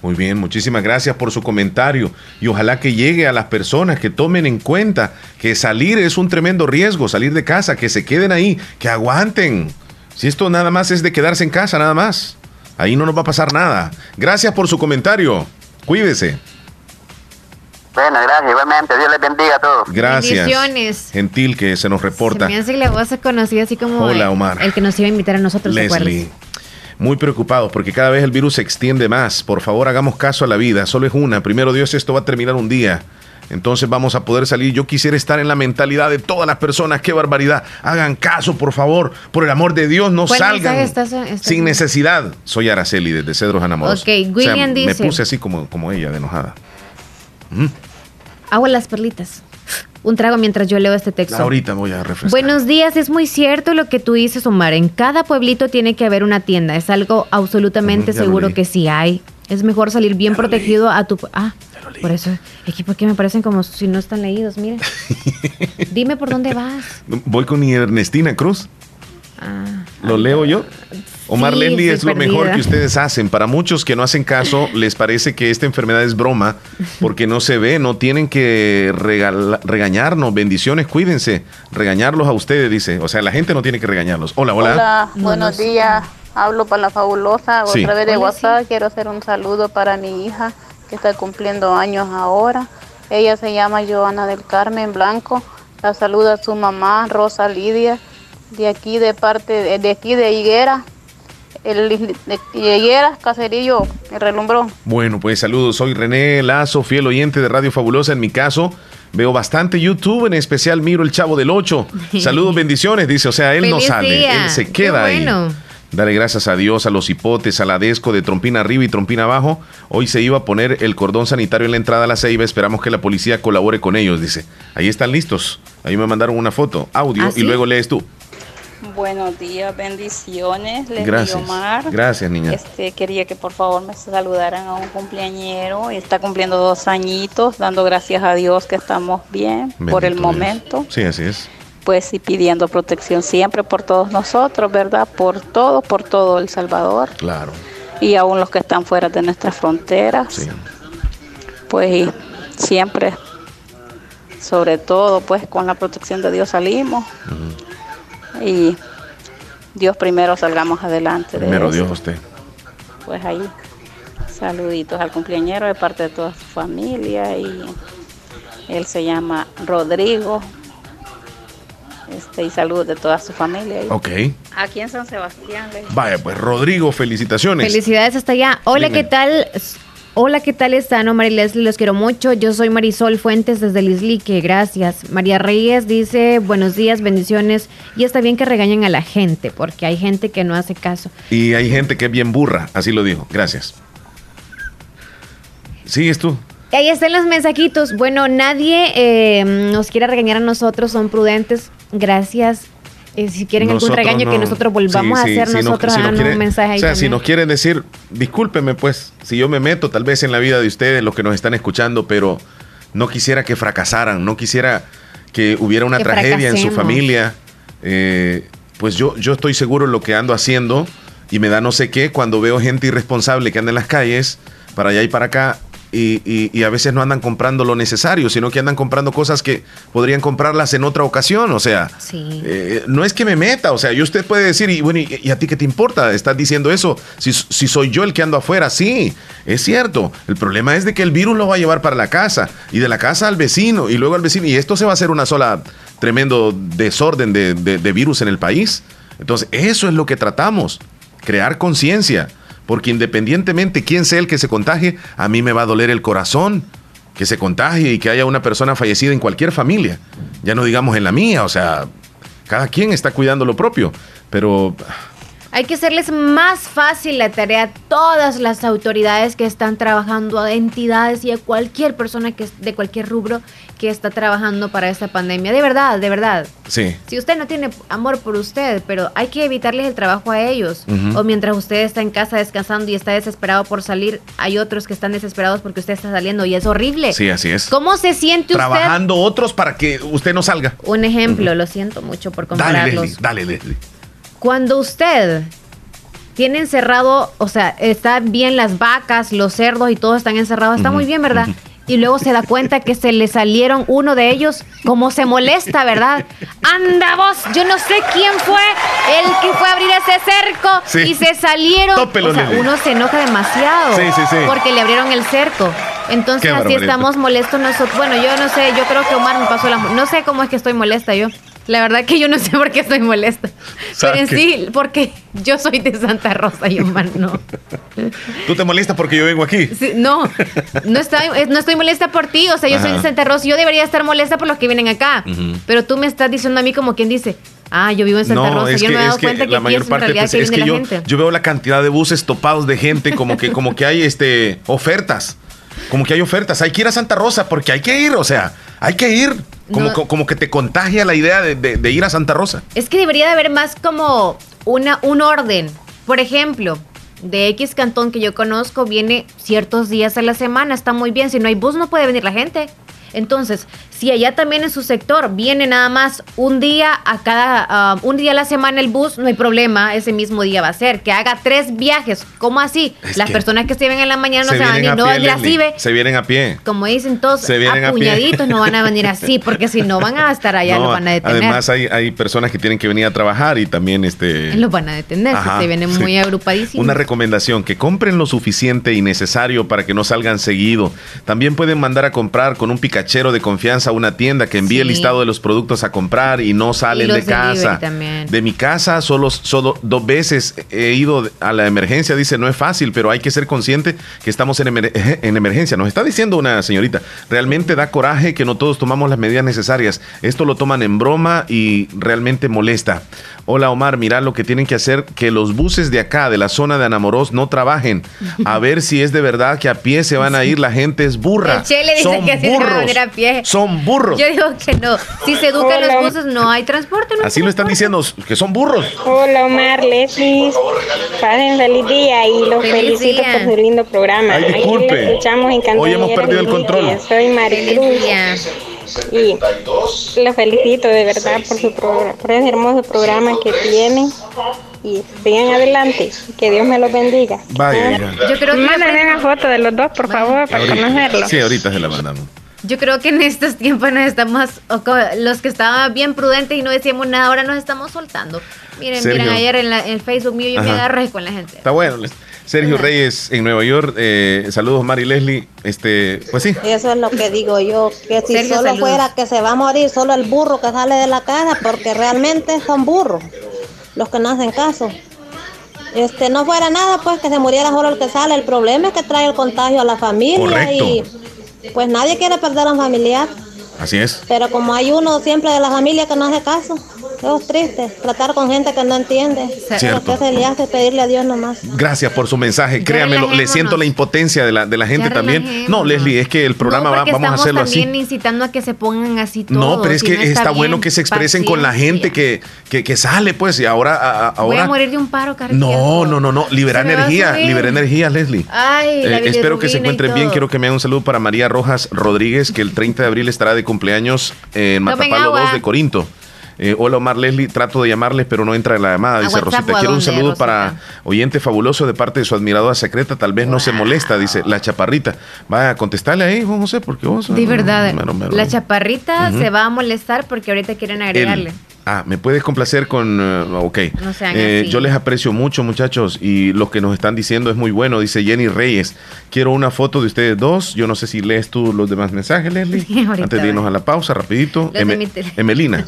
Muy bien, muchísimas gracias por su comentario y ojalá que llegue a las personas que tomen en cuenta que salir es un tremendo riesgo, salir de casa, que se queden ahí, que aguanten. Si esto nada más es de quedarse en casa, nada más. Ahí no nos va a pasar nada. Gracias por su comentario. Cuídese. Bueno, gracias, igualmente. Dios les bendiga a todos. Gracias. Gentil que se nos reporta. Se me hace que la voz se conocía así como Hola, Omar. el que nos iba a invitar a nosotros. Leslie. Muy preocupados porque cada vez el virus se extiende más. Por favor, hagamos caso a la vida. Solo es una. Primero Dios, esto va a terminar un día. Entonces vamos a poder salir. Yo quisiera estar en la mentalidad de todas las personas. ¡Qué barbaridad! Hagan caso, por favor. Por el amor de Dios, no salgan sin necesidad. Soy Araceli desde Cedros Anamoros. Ok, William dice... Me puse así como, como ella, de enojada. ¿Mm? Agua las perlitas. Un trago mientras yo leo este texto. Ahorita voy a refrescar. Buenos días, es muy cierto lo que tú dices, Omar. En cada pueblito tiene que haber una tienda. Es algo absolutamente seguro que sí hay. Es mejor salir bien protegido a tu... Ah, por eso, equipo que me parecen como si no están leídos, mire. Dime por dónde vas. Voy con Ernestina Cruz. Ah, ¿Lo leo yo? Omar sí, es lo mejor que ustedes hacen. Para muchos que no hacen caso, les parece que esta enfermedad es broma porque no se ve, no tienen que regañarnos. Bendiciones, cuídense. Regañarlos a ustedes, dice. O sea, la gente no tiene que regañarlos. Hola, hola. Hola, buenos días. Hablo para la fabulosa. Otra vez de WhatsApp. Quiero hacer un saludo para mi hija que está cumpliendo años ahora. Ella se llama Joana del Carmen Blanco. La saluda su mamá, Rosa Lidia, de aquí de parte de aquí de Higuera, el Higueras, Caserillo, el relumbró. Bueno, pues saludos. Soy René Lazo, fiel oyente de Radio Fabulosa. En mi caso, veo bastante YouTube, en especial miro el Chavo del 8. Saludos, bendiciones, dice. O sea, él no sale, él se queda ahí. Dale gracias a Dios, a los hipotes, a la desco de trompina arriba y trompina abajo. Hoy se iba a poner el cordón sanitario en la entrada a la ceiba. Esperamos que la policía colabore con ellos, dice. Ahí están listos. Ahí me mandaron una foto, audio, ¿Ah, y luego lees tú. Buenos días, bendiciones. Les Gracias. Omar. Gracias, niña. Este, quería que por favor me saludaran a un cumpleañero. Está cumpliendo dos añitos, dando gracias a Dios que estamos bien por el momento. Sí, así es. Pues y pidiendo protección siempre por todos nosotros, ¿verdad? Por todo, por todo El Salvador. Claro. Y aún los que están fuera de nuestras fronteras. Sí. Pues siempre, sobre todo, pues con la protección de Dios salimos y Dios primero salgamos adelante. Primero Dios usted. Pues ahí, saluditos al cumpleañero de parte de toda su familia y él se llama Rodrigo. Este, y saludos de toda su familia. Ok. Aquí en San Sebastián. Vaya, pues Rodrigo, felicitaciones. Felicidades hasta allá. Hola, ¿qué tal? Hola, ¿qué tal están? Omar y Leslie, los quiero mucho. Yo soy Marisol Fuentes desde Lislique, gracias. María Reyes dice, buenos días, bendiciones. Y está bien que regañen a la gente, porque hay gente que no hace caso. Y hay gente que es bien burra, así lo dijo. Gracias. ¿Sigues tú? Ahí están los mensajitos. Bueno, nadie eh, nos quiere regañar a nosotros, son prudentes. Gracias eh, si quieren algún regaño que nosotros volvamos a hacer nosotros a un mensaje ahí O sea, si nos quieren decir, discúlpeme pues, si yo me meto tal vez en la vida de ustedes, los que nos están escuchando, pero no quisiera que fracasaran, no quisiera que hubiera una tragedia en su familia. Eh, pues yo, yo estoy seguro en lo que ando haciendo y me da no sé qué cuando veo gente irresponsable que anda en las calles, para allá y para acá, y, a veces no andan comprando lo necesario, sino que andan comprando cosas que podrían comprarlas en otra ocasión. O sea, eh, no es que me meta, o sea, y usted puede decir, y bueno, ¿y, a ti qué te importa? Estás diciendo eso. Si, si, soy yo el que ando afuera, sí, es cierto. El problema es de que el virus lo va a llevar para la casa y de la casa al vecino y luego al vecino. Y esto se va a hacer una sola tremendo desorden de, de virus en el país. Entonces, eso es lo que tratamos, crear conciencia porque independientemente quién sea el que se contagie, a mí me va a doler el corazón que se contagie y que haya una persona fallecida en cualquier familia. Ya no digamos en la mía, o sea, cada quien está cuidando lo propio, pero hay que hacerles más fácil la tarea a todas las autoridades que están trabajando, a entidades y a cualquier persona que de cualquier rubro que está trabajando para esta pandemia. De verdad, de verdad. Sí. Si usted no tiene amor por usted, pero hay que evitarles el trabajo a ellos. O mientras usted está en casa descansando y está desesperado por salir, hay otros que están desesperados porque usted está saliendo y es horrible. Sí, así es. ¿Cómo se siente usted? Trabajando otros para que usted no salga. Un ejemplo, lo siento mucho por compararlos. Dale, Leslie, dale, Leslie. Cuando usted tiene encerrado, o sea, están bien las vacas, los cerdos y todo están encerrados, está muy bien, ¿verdad? Y luego se da cuenta que se le salieron uno de ellos, como se molesta, ¿verdad? Anda vos, yo no sé quién fue el que fue a abrir ese cerco y se salieron. o sea, uno se enoja demasiado porque le abrieron el cerco. Entonces así estamos molestos nosotros. Bueno, yo no sé, yo creo que Omar me pasó la... No sé cómo es que estoy molesta yo. La verdad que yo no sé por qué estoy molesta. Pero en sí, porque yo soy de Santa Rosa y Omar no. ¿Tú te molestas porque yo vengo aquí? no, no estoy, no estoy molesta por ti. O sea, yo soy de Santa Rosa y yo debería estar molesta por los que vienen acá. Pero tú me estás diciendo a mí como quien dice, Ah, yo vivo en Santa Rosa. yo no me he dado cuenta que, la mayor parte pues, es que yo, yo veo la cantidad de buses topados de gente, como que, como que hay este ofertas. Como que hay ofertas. Hay que ir a Santa Rosa porque hay que ir, o sea, hay que ir. Como, como que te contagia la idea de, ir a Santa Rosa. Es que debería de haber más como una, un orden. Por ejemplo, de X cantón que yo conozco viene ciertos días a la semana, está muy bien. Si no hay bus no puede venir la gente. Entonces, si allá también en su sector viene nada más un día a cada, ah, un día a la semana el bus, no hay problema, ese mismo día va a ser. Que haga tres viajes, ¿cómo así? Las personas que se ven en la mañana no se, van a venir, no así, Se vienen a pie. Como dicen todos, apuñaditos no van a venir así, porque si no van a estar allá, lo van a detener. Además hay, hay personas que tienen que venir a trabajar y también este... Los van a detener, se vienen muy agrupadísimos. Una recomendación, que compren lo suficiente y necesario para que no salgan seguido. También pueden mandar a comprar con un pica cachero de confianza a una tienda que envíe el listado de los productos a comprar y no salen de casa. De mi casa solo, solo dos veces he ido a la emergencia, dice, no es fácil, pero hay que ser consciente que estamos en, en emergencia. Nos está diciendo una señorita, realmente da coraje que no todos tomamos las medidas necesarias. Esto lo toman en broma y realmente molesta. Hola Omar, mira lo que tienen que hacer, que los buses de acá, de la zona de Anamoros, no trabajen. A ver si es de verdad que a pie se van a ir, la gente es burra. Son burros. a pie. Son burros. Yo digo que no. Si se educan los buses, no hay transporte. Así lo están diciendo, que son burros. Hola Omar, Leslie. Pasen feliz día y los felicito por su lindo programa. Ay, disculpe. escuchamos Hoy hemos perdido el control. Soy Maricruz. Y lo felicito de verdad por, su por ese hermoso programa que tiene y sigan adelante. Que Dios me los bendiga. Vaya, Yo creo que Mándame una foto de los dos, por favor, para conocerlos. Sí, ahorita se la mandamos. Yo creo que en estos tiempos nos estamos, los que estaban bien prudentes y no decíamos nada, ahora nos estamos soltando. Miren, miren, ayer en, el Facebook mío yo me agarré con la gente. Está bueno. Sergio Reyes en Nueva York. Eh, saludos, Mari Leslie. Este, pues sí. Eso es lo que digo yo, que si solo fuera que se va a morir solo el burro que sale de la casa, porque realmente son burros los que no hacen caso. Este, no fuera nada, pues que se muriera solo el que sale. El problema es que trae el contagio a la familia y pues nadie quiere perder a un familiar. Así es. Pero como hay uno siempre de la familia que no hace caso, es triste. Tratar con gente que no entiende. Lo que se le hace pedirle a Dios nomás. Gracias por su mensaje. Créame, le siento la impotencia de la, de la gente también. No, Leslie, es que el programa va, vamos a hacerlo así. también incitando a que se pongan así todos. No, pero es que está, bueno que se expresen con la gente que, que, que, sale, pues, y ahora, ahora. Voy a morir de un paro cardíaco. No, no, no, no. Libera energía, libera energía, Leslie. Ay, eh, espero que se encuentren bien. Quiero que me hagan un saludo para María Rojas Rodríguez, que el 30 de abril estará de cumpleaños en Matapalo 2 de Corinto. Eh, hola Omar Leslie, trato de llamarles, pero no entra en la llamada. Dice Rosita, quiero un saludo para oyente fabuloso de parte de su admiradora secreta. Tal vez no se molesta, dice la chaparrita. Vaya a contestarle ahí, Juan José, porque vos. De verdad, la chaparrita se va a molestar porque ahorita quieren agregarle. Ah, ¿me puedes complacer con... Uh, ok. Eh, yo les aprecio mucho, muchachos, y lo que nos están diciendo es muy bueno. Dice Jenny Reyes, quiero una foto de ustedes dos. Yo no sé si lees tú los demás mensajes, Leslie. Antes de irnos a la pausa, rapidito. Emelina.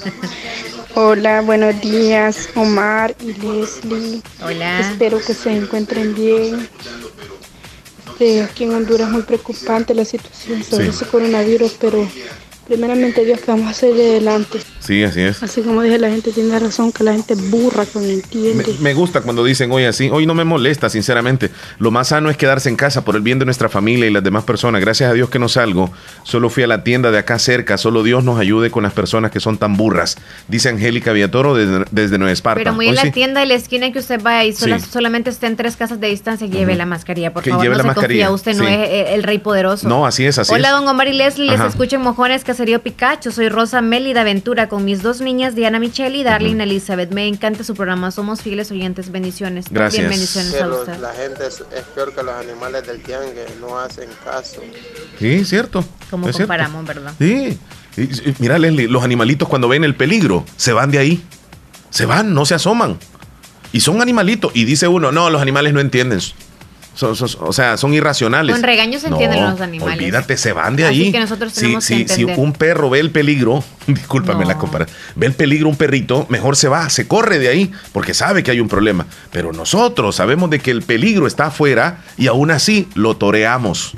Hola, buenos días, Omar y Leslie. Hola. Espero que se encuentren bien. Aquí en Honduras es muy preocupante la situación sobre ese coronavirus, pero primeramente Dios que vamos a hacer de adelante. Sí, así es. Así como dije, la gente tiene razón, que la gente burra con el entiende. Me, gusta cuando dicen hoy así, hoy no me molesta, sinceramente. Lo más sano es quedarse en casa por el bien de nuestra familia y las demás personas. Gracias a Dios que no salgo. Solo fui a la tienda de acá cerca. Solo Dios nos ayude con las personas que son tan burras. Dice Angélica Villatoro desde, Nueva Esparta. Pero muy en la tienda de la esquina que usted vaya y solamente esté en tres casas de distancia, lleve la mascarilla, por favor. Lleve no la se mascarilla. Usted no es el rey poderoso. No, así es, así Hola, es. don Omar y Leslie. Les escucho en Mojones, Caserío Picacho. Soy Rosa Mélida Ventura con mis dos niñas, Diana Michelle y Darlene Elizabeth. Me encanta su programa. Somos fieles oyentes. Bendiciones. Gracias. bendiciones a usted. La gente es, peor que los animales del tiangue. No hacen caso. Sí, cierto. Como comparamos, ¿verdad? Sí. mira, Leslie, los animalitos cuando ven el peligro se van de ahí. Se van, no se asoman. Y son animalitos. Y dice uno, no, los animales no entienden o sea, son irracionales. Con regaños se entienden los animales. Olvídate, se van de ahí. Así que nosotros tenemos si, que si un perro ve el peligro, discúlpame la comparación, ve el peligro un perrito, mejor se va, se corre de ahí, porque sabe que hay un problema. Pero nosotros sabemos de que el peligro está afuera y aún así lo toreamos.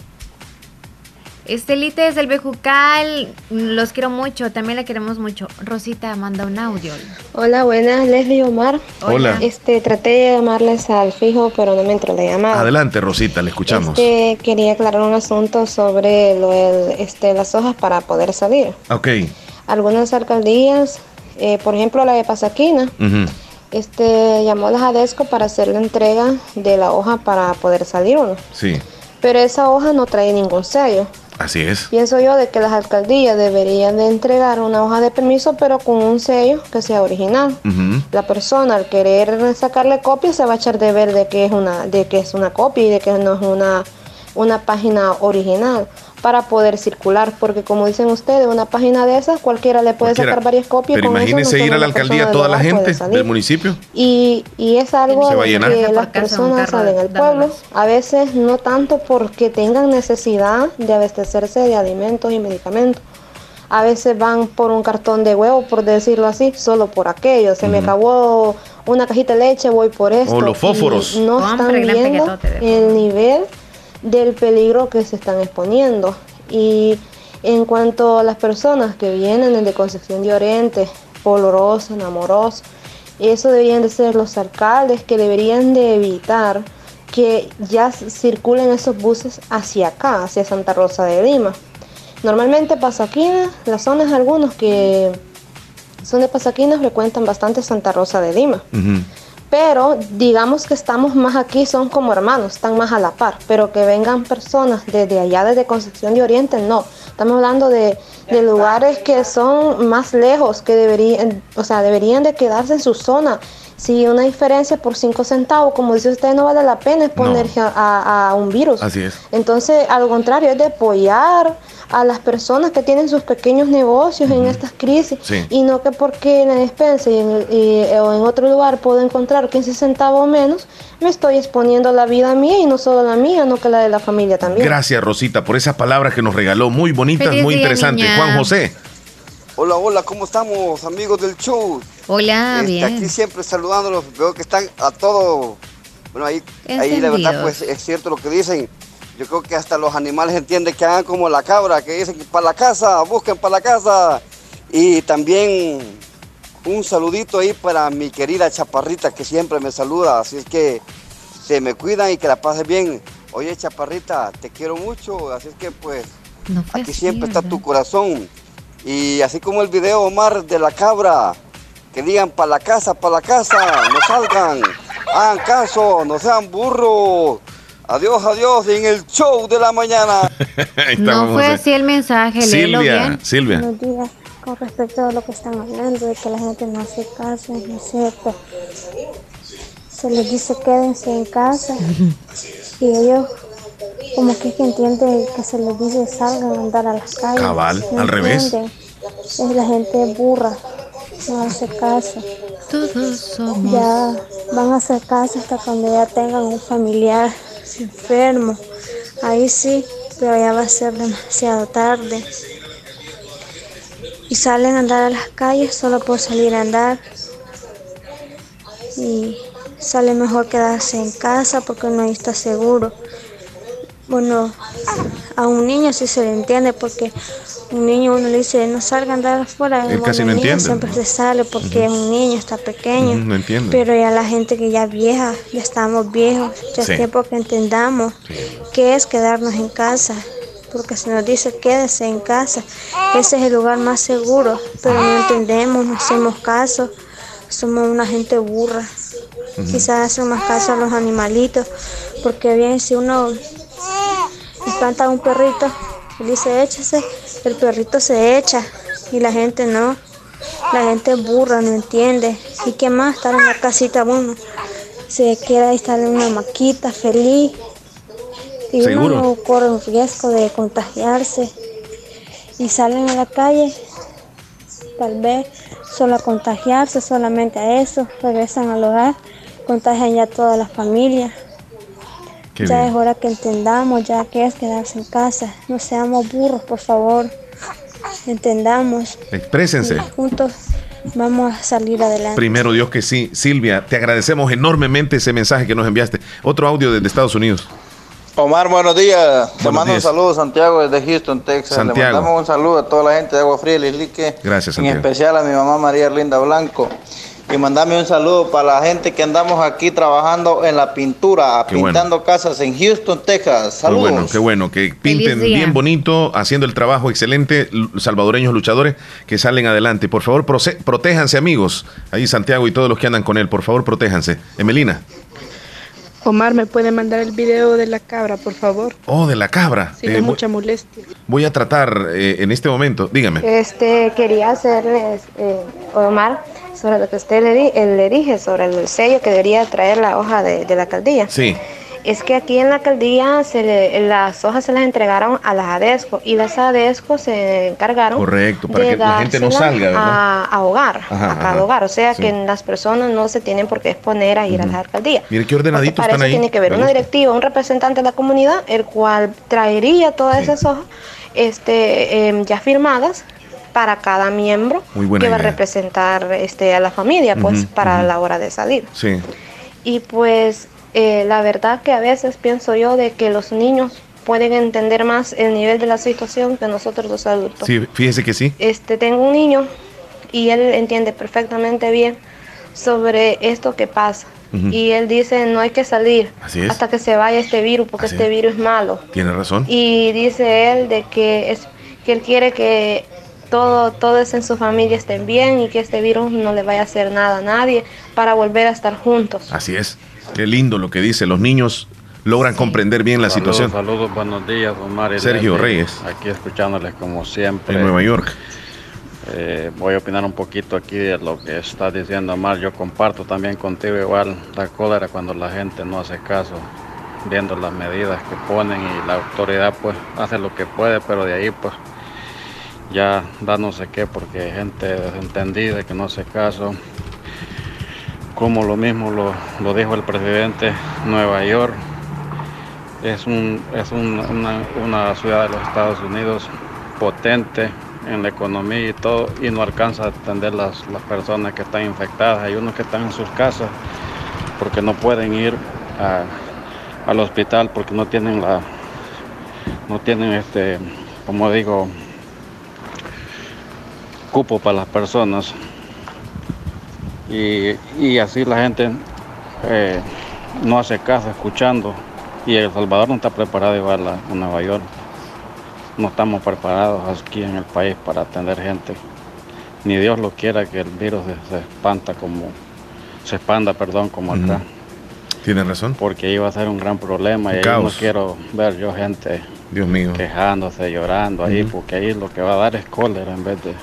Estelite es del Bejucal, los quiero mucho, también la queremos mucho. Rosita manda un audio. Hola, buenas, Leslie Omar. Hola. Este, traté de llamarles al fijo, pero no me entró la llamada. Adelante, Rosita, le escuchamos. Este, quería aclarar un asunto sobre lo este, las hojas para poder salir. Ok. Algunas alcaldías, eh, por ejemplo la de Pasaquina, este, llamó a la Jadesco para hacer la entrega de la hoja para poder salir uno. Sí. Pero esa hoja no trae ningún sello. Así es. Pienso yo de que las alcaldías deberían de entregar una hoja de permiso, pero con un sello que sea original. La persona al querer sacarle copia se va a echar de ver de que es una, de que es una copia y de que no es una, una página original para poder circular, porque como dicen ustedes, una página de esas cualquiera le puede sacar varias copias. Pero imagínense ir a la alcaldía toda la gente del municipio. Y, y es algo que las personas salen al pueblo, a veces no tanto porque tengan necesidad de abastecerse de alimentos y medicamentos. A veces van por un cartón de huevo, por decirlo así, solo por aquello. Se me acabó una cajita de leche, voy por esto. O los fósforos. no están viendo el nivel del peligro que se están exponiendo. Y en cuanto a las personas que vienen de Concepción de Oriente, Polorosa, Namorosa, eso deberían de ser los alcaldes que deberían de evitar que ya circulen esos buses hacia acá, hacia Santa Rosa de Lima. Normalmente Pasaquina, las zonas algunos que son de Pasaquina frecuentan bastante Santa Rosa de Lima pero digamos que estamos más aquí, son como hermanos, están más a la par, pero que vengan personas desde allá, desde Concepción de Oriente, no. Estamos hablando de, lugares que son más lejos, que deberían, o sea, deberían de quedarse en su zona. Si una diferencia por 5 centavos, como dice usted, no vale la pena exponerse a, un virus. Así es. Entonces, al contrario, es de apoyar a las personas que tienen sus pequeños negocios en estas crisis y no que porque en la despensa y en, o en otro lugar puedo encontrar 15 centavos menos, me estoy exponiendo la vida mía y no solo la mía, no que la de la familia también. Gracias Rosita por esas palabras que nos regaló, muy bonitas, muy interesantes. Juan José. Hola, hola, ¿cómo estamos amigos del show? Hola, este, bien. Aquí siempre saludándolos, veo que están a todo, bueno, ahí, ahí de verdad pues es cierto lo que dicen yo creo que hasta los animales entienden que hagan como la cabra, que dicen que para la casa, busquen para la casa. Y también un saludito ahí para mi querida Chaparrita que siempre me saluda. Así es que se me cuidan y que la pasen bien. Oye, Chaparrita, te quiero mucho. Así es que pues aquí siempre está tu corazón. Y así como el video Omar de la cabra, que digan para la casa, para la casa, no salgan, hagan caso, no sean burros. Adiós, adiós, en el show de la mañana. no fue así el mensaje, Silvia, Silvia. Buenos días. con respecto a lo que están hablando, de que la gente no hace caso, no es cierto. Se les dice quédense en casa y ellos como que, que entienden que se les dice salgan a andar a las calles. Cabal, al revés. Es la gente burra, no hace caso. Todos somos. Ya van a hacer caso hasta cuando ya tengan un familiar enfermo. Ahí sí, pero ya va a ser demasiado tarde. Y salen a andar a las calles solo por salir a andar. Y sale mejor quedarse en casa porque ahí está seguro. Bueno, a un niño sí se le entiende porque un niño uno le dice no salga a andar afuera. Él casi no entiende. Siempre se sale porque es un niño, está pequeño. no entiende. Pero ya la gente que ya vieja, ya estamos viejos, ya Sí. es tiempo que entendamos qué es quedarnos en casa. Porque se nos dice quédese en casa, ese es el lugar más seguro, pero no entendemos, no hacemos caso, somos una gente burra. Quizás hacen más caso a los animalitos, porque bien si uno espanta a un perrito dice échese, el perrito se echa y la gente no. La gente burra, no entiende. ¿Y qué más? Estar en la casita uno. Se queda estar en una maquita feliz. Y Seguro. uno no corre un riesgo de contagiarse. Y salen a la calle, tal vez solo a contagiarse, solamente a eso. Regresan al hogar, contagian ya toda la familia. Qué ya bien. es hora que entendamos ya que es quedarse en casa. No seamos burros, por favor. Entendamos. Exprésense. Juntos vamos a salir adelante. Primero Dios que sí. Silvia, te agradecemos enormemente ese mensaje que nos enviaste. Otro audio desde Estados Unidos. Omar, buenos días. Te Buenos mando días. un saludo, Santiago, desde Houston, Texas. Santiago. Le mandamos un saludo a toda la gente de Agua Fría y Lislique. Gracias, En Santiago. especial a mi mamá María Erlinda Blanco. Y mandame un saludo para la gente que andamos aquí trabajando en la pintura, Qué bueno. pintando casas en Houston, Texas. Qué Saludos. bueno, qué bueno, que pinten bien bonito, haciendo el trabajo excelente, salvadoreños luchadores que salen adelante. Por favor, protéjanse, amigos. Ahí Santiago y todos los que andan con él, por favor, protéjanse. Emelina. Omar, ¿me puede mandar el video de la cabra, por favor? Oh, de la cabra. Sin Eh, voy, mucha molestia. voy a tratar eh, en este momento. Dígame. Este, quería hacerles, eh, Omar, sobre lo que usted le, di- eh, le dije, sobre el sello que debería traer la hoja de, de la alcaldía. Sí. Es que aquí en la alcaldía se le- las hojas se las entregaron a las ADESCO y las ADESCO se encargaron Correcto, para de que la gente no salga, ¿verdad? a, a hogar, Ajá, a cada ajá. hogar. O sea Sí. que las personas no se tienen por qué exponer a ir a la alcaldía. Mire qué ordenaditos Para están eso ahí. tiene que haber Me una directiva, un representante de la comunidad, el cual traería todas esas hojas este, em, ya firmadas para cada miembro que va a representar este, a la familia, pues, para la hora de salir. Sí. Y pues eh, la verdad que a veces pienso yo de que los niños pueden entender más el nivel de la situación que nosotros los adultos. Sí, fíjese que sí. Este, tengo un niño y él entiende perfectamente bien sobre esto que pasa. Y él dice, no hay que salir hasta que se vaya este virus, porque Así este es. virus es malo. Tiene razón. Y dice él de que, es, que él quiere que todo, todos en su familia estén bien y que este virus no le vaya a hacer nada a nadie para volver a estar juntos. Así es. Qué lindo lo que dice. Los niños logran comprender bien la Saludos, situación. Saludos, buenos días, Omar. y Sergio Leslie. Reyes. Aquí escuchándoles como siempre. En Nueva York. Eh, voy a opinar un poquito aquí de lo que está diciendo Omar. Yo comparto también contigo igual la cólera cuando la gente no hace caso, viendo las medidas que ponen y la autoridad pues hace lo que puede, pero de ahí pues ya da no sé qué porque hay gente desentendida que no hace caso. Como lo mismo lo, lo dijo el presidente, Nueva York es, un, es un- una, ciudad de los Estados Unidos potente en la economía y todo y no alcanza a atender las, las personas que están infectadas. Hay unos que están en sus casas porque no pueden ir al hospital porque no tienen la no tienen este como digo cupo para las personas y, y así la gente eh, no hace caso escuchando y El Salvador no está preparado igual a, a Nueva York. No estamos preparados aquí en el país para atender gente. Ni Dios lo quiera que el virus se, espanta como se expanda, perdón, como acá. Tiene razón. Porque iba a ser un gran problema Un y ahí no quiero ver yo gente Dios mío. quejándose, llorando ahí, porque ahí lo que va a dar es cólera en vez de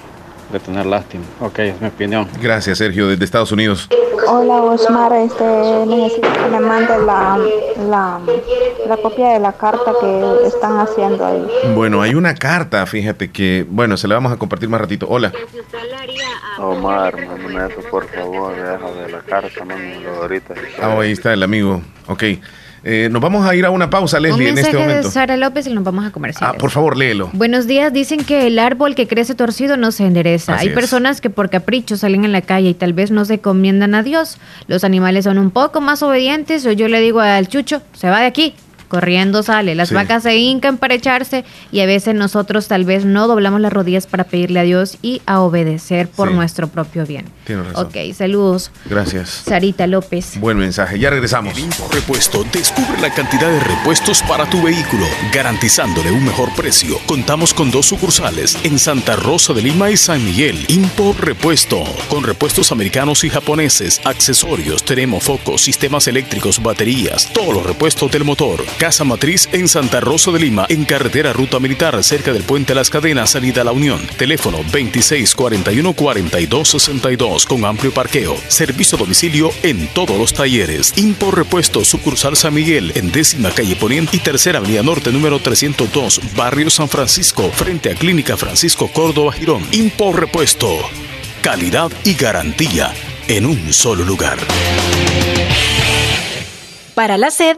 de tener lástima. Ok, es mi opinión. Gracias, Sergio, desde Estados Unidos. Hola, Osmar. Este, necesito que me mande la, la, la, copia de la carta que están haciendo ahí. Bueno, hay una carta, fíjate que, bueno, se la vamos a compartir más ratito. Hola. Omar, mándame eso, por favor. Deja de la carta, mándamelo ahorita. Ah, ahí está el amigo. Ok. Eh, nos vamos a ir a una pausa, Leslie, en este momento. de Sara López y nos vamos a comerciar. Ah, por favor, léelo. Buenos días. Dicen que el árbol que crece torcido no se endereza. Hay personas que por capricho salen en la calle y tal vez no se comiendan a Dios. Los animales son un poco más obedientes o yo le digo al chucho, se va de aquí corriendo sale. Las vacas se hincan para echarse y a veces nosotros tal vez no doblamos las rodillas para pedirle a Dios y a obedecer por nuestro propio bien. Tiene razón. Ok, saludos. Gracias. Sarita López. Buen mensaje. Ya regresamos. En Repuesto, descubre la cantidad de repuestos para tu vehículo, garantizándole un mejor precio. Contamos con dos sucursales en Santa Rosa de Lima y San Miguel. Impo Repuesto, con repuestos americanos y japoneses, accesorios, termofocos, sistemas eléctricos, baterías, todos los repuestos del motor Casa Matriz en Santa Rosa de Lima, en carretera Ruta Militar, cerca del Puente Las Cadenas, salida a la Unión. Teléfono 2641-4262 con amplio parqueo. Servicio a domicilio en todos los talleres. Impor Repuesto, sucursal San Miguel, en décima calle Poniente y tercera avenida norte, número 302, barrio San Francisco, frente a Clínica Francisco Córdoba Girón. Impor Repuesto. Calidad y garantía en un solo lugar. Para la sed,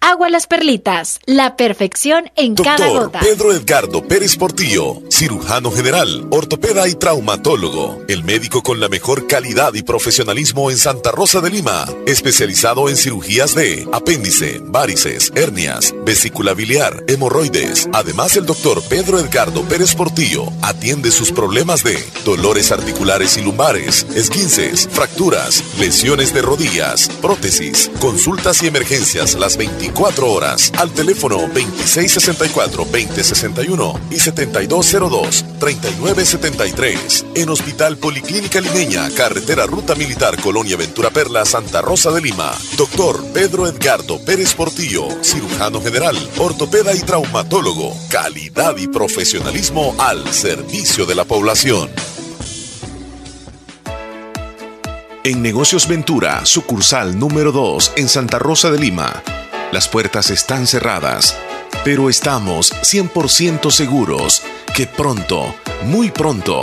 Agua Las Perlitas, la perfección en cada gota. Pedro Edgardo Pérez Portillo, cirujano general, ortopeda y traumatólogo, el médico con la mejor calidad y profesionalismo en Santa Rosa de Lima, especializado en cirugías de apéndice, varices, hernias, vesícula biliar, hemorroides. Además, el doctor Pedro Edgardo Pérez Portillo atiende sus problemas de dolores articulares y lumbares, esguinces, fracturas, lesiones de rodillas, prótesis, consultas y emergencias las 24 24 horas al teléfono 2664-2061 y 7202-3973. En Hospital Policlínica Limeña, Carretera Ruta Militar Colonia Ventura Perla, Santa Rosa de Lima. Doctor Pedro Edgardo Pérez Portillo, cirujano general, ortopeda y traumatólogo. Calidad y profesionalismo al servicio de la población. En Negocios Ventura, sucursal número 2 en Santa Rosa de Lima. Las puertas están cerradas, pero estamos 100% seguros que pronto, muy pronto,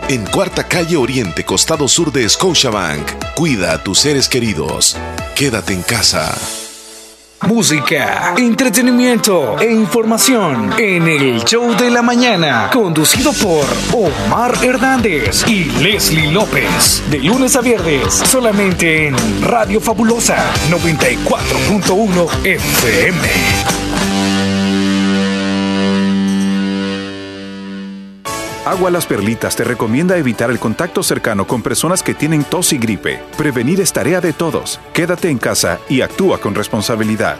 En Cuarta Calle Oriente, costado sur de Scotiabank. Cuida a tus seres queridos. Quédate en casa. Música, entretenimiento e información en el show de la mañana, conducido por Omar Hernández y Leslie López, de lunes a viernes, solamente en Radio Fabulosa 94.1 FM. Agua Las Perlitas te recomienda evitar el contacto cercano con personas que tienen tos y gripe. Prevenir es tarea de todos. Quédate en casa y actúa con responsabilidad.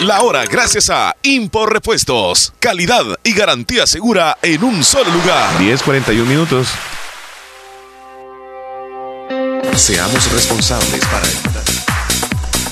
La hora gracias a Impor Repuestos. Calidad y garantía segura en un solo lugar. 10.41 minutos. Seamos responsables para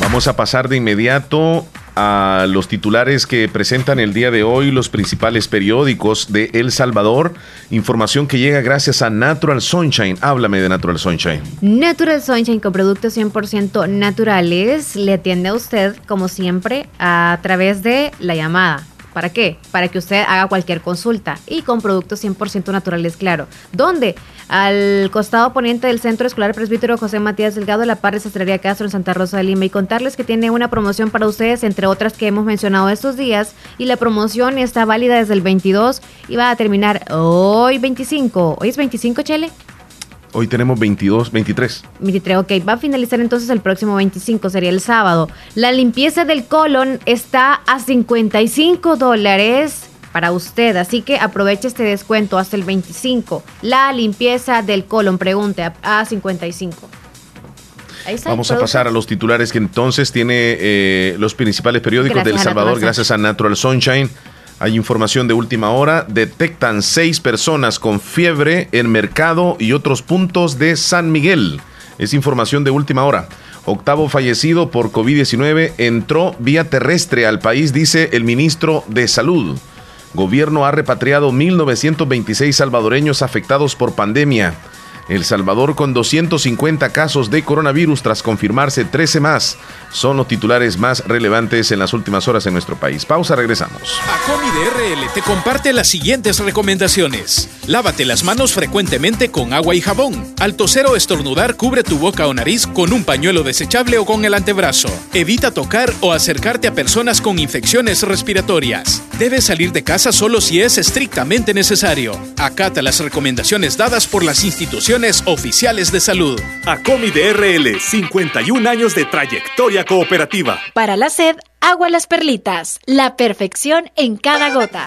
Vamos a pasar de inmediato a los titulares que presentan el día de hoy los principales periódicos de El Salvador. Información que llega gracias a Natural Sunshine. Háblame de Natural Sunshine. Natural Sunshine con productos 100% naturales le atiende a usted, como siempre, a través de la llamada ¿Para qué? Para que usted haga cualquier consulta y con productos 100% naturales, claro. ¿Dónde? Al costado poniente del Centro Escolar Presbítero José Matías Delgado, la par de Sastrería Castro en Santa Rosa de Lima. Y contarles que tiene una promoción para ustedes, entre otras que hemos mencionado estos días. Y la promoción está válida desde el 22 y va a terminar hoy 25. ¿Hoy es 25, Chele? Hoy tenemos 22, 23. 23, ok. Va a finalizar entonces el próximo 25, sería el sábado. La limpieza del colon está a 55 dólares para usted, así que aproveche este descuento hasta el 25. La limpieza del colon, pregunte, a, 55. Vamos a pasar a los titulares que entonces tiene eh, los principales periódicos de El Salvador, gracias a Natural Sunshine. Hay información de última hora. Detectan seis personas con fiebre en mercado y otros puntos de San Miguel. Es información de última hora. Octavo fallecido por COVID-19 entró vía terrestre al país, dice el ministro de Salud. Gobierno ha repatriado 1.926 salvadoreños afectados por pandemia. El Salvador con 250 casos de coronavirus tras confirmarse 13 más. Son los titulares más relevantes en las últimas horas en nuestro país. Pausa, regresamos. Acomi RL te comparte las siguientes recomendaciones. Lávate las manos frecuentemente con agua y jabón. Al toser o estornudar, cubre tu boca o nariz con un pañuelo desechable o con el antebrazo. Evita tocar o acercarte a personas con infecciones respiratorias. Debes salir de casa solo si es estrictamente necesario. Acata las recomendaciones dadas por las instituciones oficiales de salud. ACOMI RL, 51 años de trayectoria cooperativa. Para la sed, agua las perlitas, la perfección en cada gota.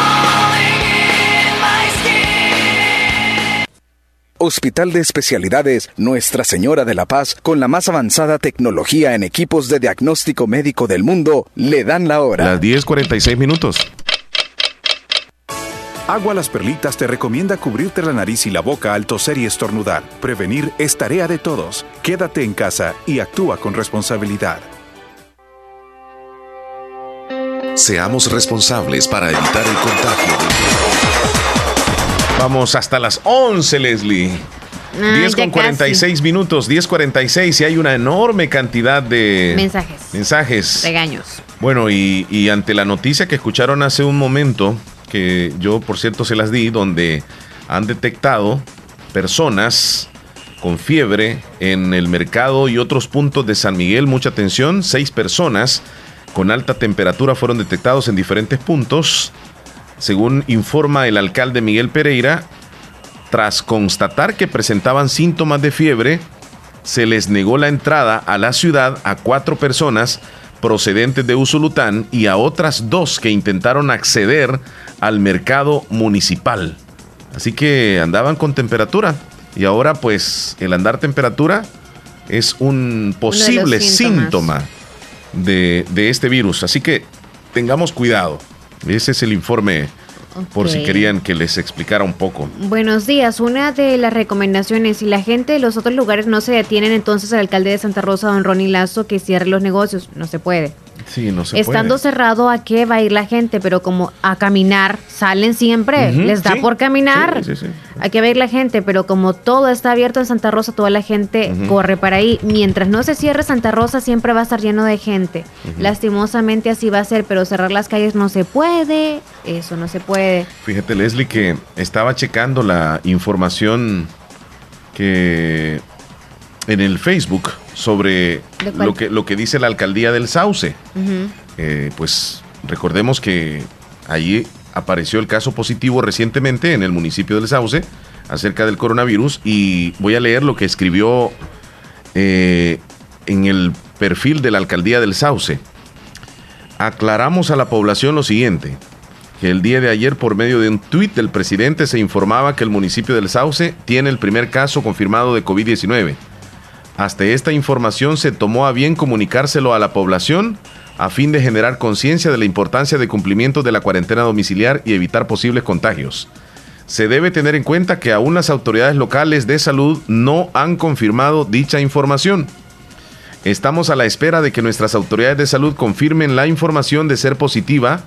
Hospital de Especialidades Nuestra Señora de la Paz, con la más avanzada tecnología en equipos de diagnóstico médico del mundo, le dan la hora. Las 10:46 minutos. Agua Las Perlitas te recomienda cubrirte la nariz y la boca al toser y estornudar. Prevenir es tarea de todos. Quédate en casa y actúa con responsabilidad. Seamos responsables para evitar el contagio. Vamos hasta las 11, Leslie. 10 con 46 minutos, 10.46 y hay una enorme cantidad de mensajes. Mensajes. Regaños. Bueno, y, y, ante la noticia que escucharon hace un momento, que yo por cierto se las di, donde han detectado personas con fiebre en el mercado y otros puntos de San Miguel, mucha atención, seis personas con alta temperatura fueron detectados en diferentes puntos según informa el alcalde Miguel Pereira, tras constatar que presentaban síntomas de fiebre, se les negó la entrada a la ciudad a cuatro personas procedentes de Usulután y a otras dos que intentaron acceder al mercado municipal. Así que andaban con temperatura y ahora pues el andar temperatura es un posible síntoma de, de este virus. Así que tengamos cuidado. Ese es el informe por si querían que les explicara un poco. Buenos días. Una de las recomendaciones, si la gente de los otros lugares no se detienen, entonces el alcalde de Santa Rosa, don Ronnie Lazo, que cierre los negocios. No se puede. Sí, no se Estando puede. cerrado, ¿a qué va a ir la gente? Pero como a caminar, salen siempre. Les da sí, por caminar. sí, sí. ¿A qué va a ir la gente? Pero como todo está abierto en Santa Rosa, toda la gente corre para ahí. Mientras no se cierre Santa Rosa, siempre va a estar lleno de gente. Lastimosamente así va a ser, pero cerrar las calles no se puede. Eso no se puede. Fíjate, Leslie, que estaba checando la información que en el Facebook sobre lo que, lo que dice la alcaldía del Sauce. Eh, pues recordemos que allí apareció el caso positivo recientemente en el municipio del Sauce acerca del coronavirus y voy a leer lo que escribió eh, en el perfil de la alcaldía del Sauce. Aclaramos a la población lo siguiente, que el día de ayer por medio de un tuit del presidente se informaba que el municipio del Sauce tiene el primer caso confirmado de COVID-19. Hasta esta información se tomó a bien comunicárselo a la población a fin de generar conciencia de la importancia de cumplimiento de la cuarentena domiciliar y evitar posibles contagios. Se debe tener en cuenta que aún las autoridades locales de salud no han confirmado dicha información. Estamos a la espera de que nuestras autoridades de salud confirmen la información de ser positiva.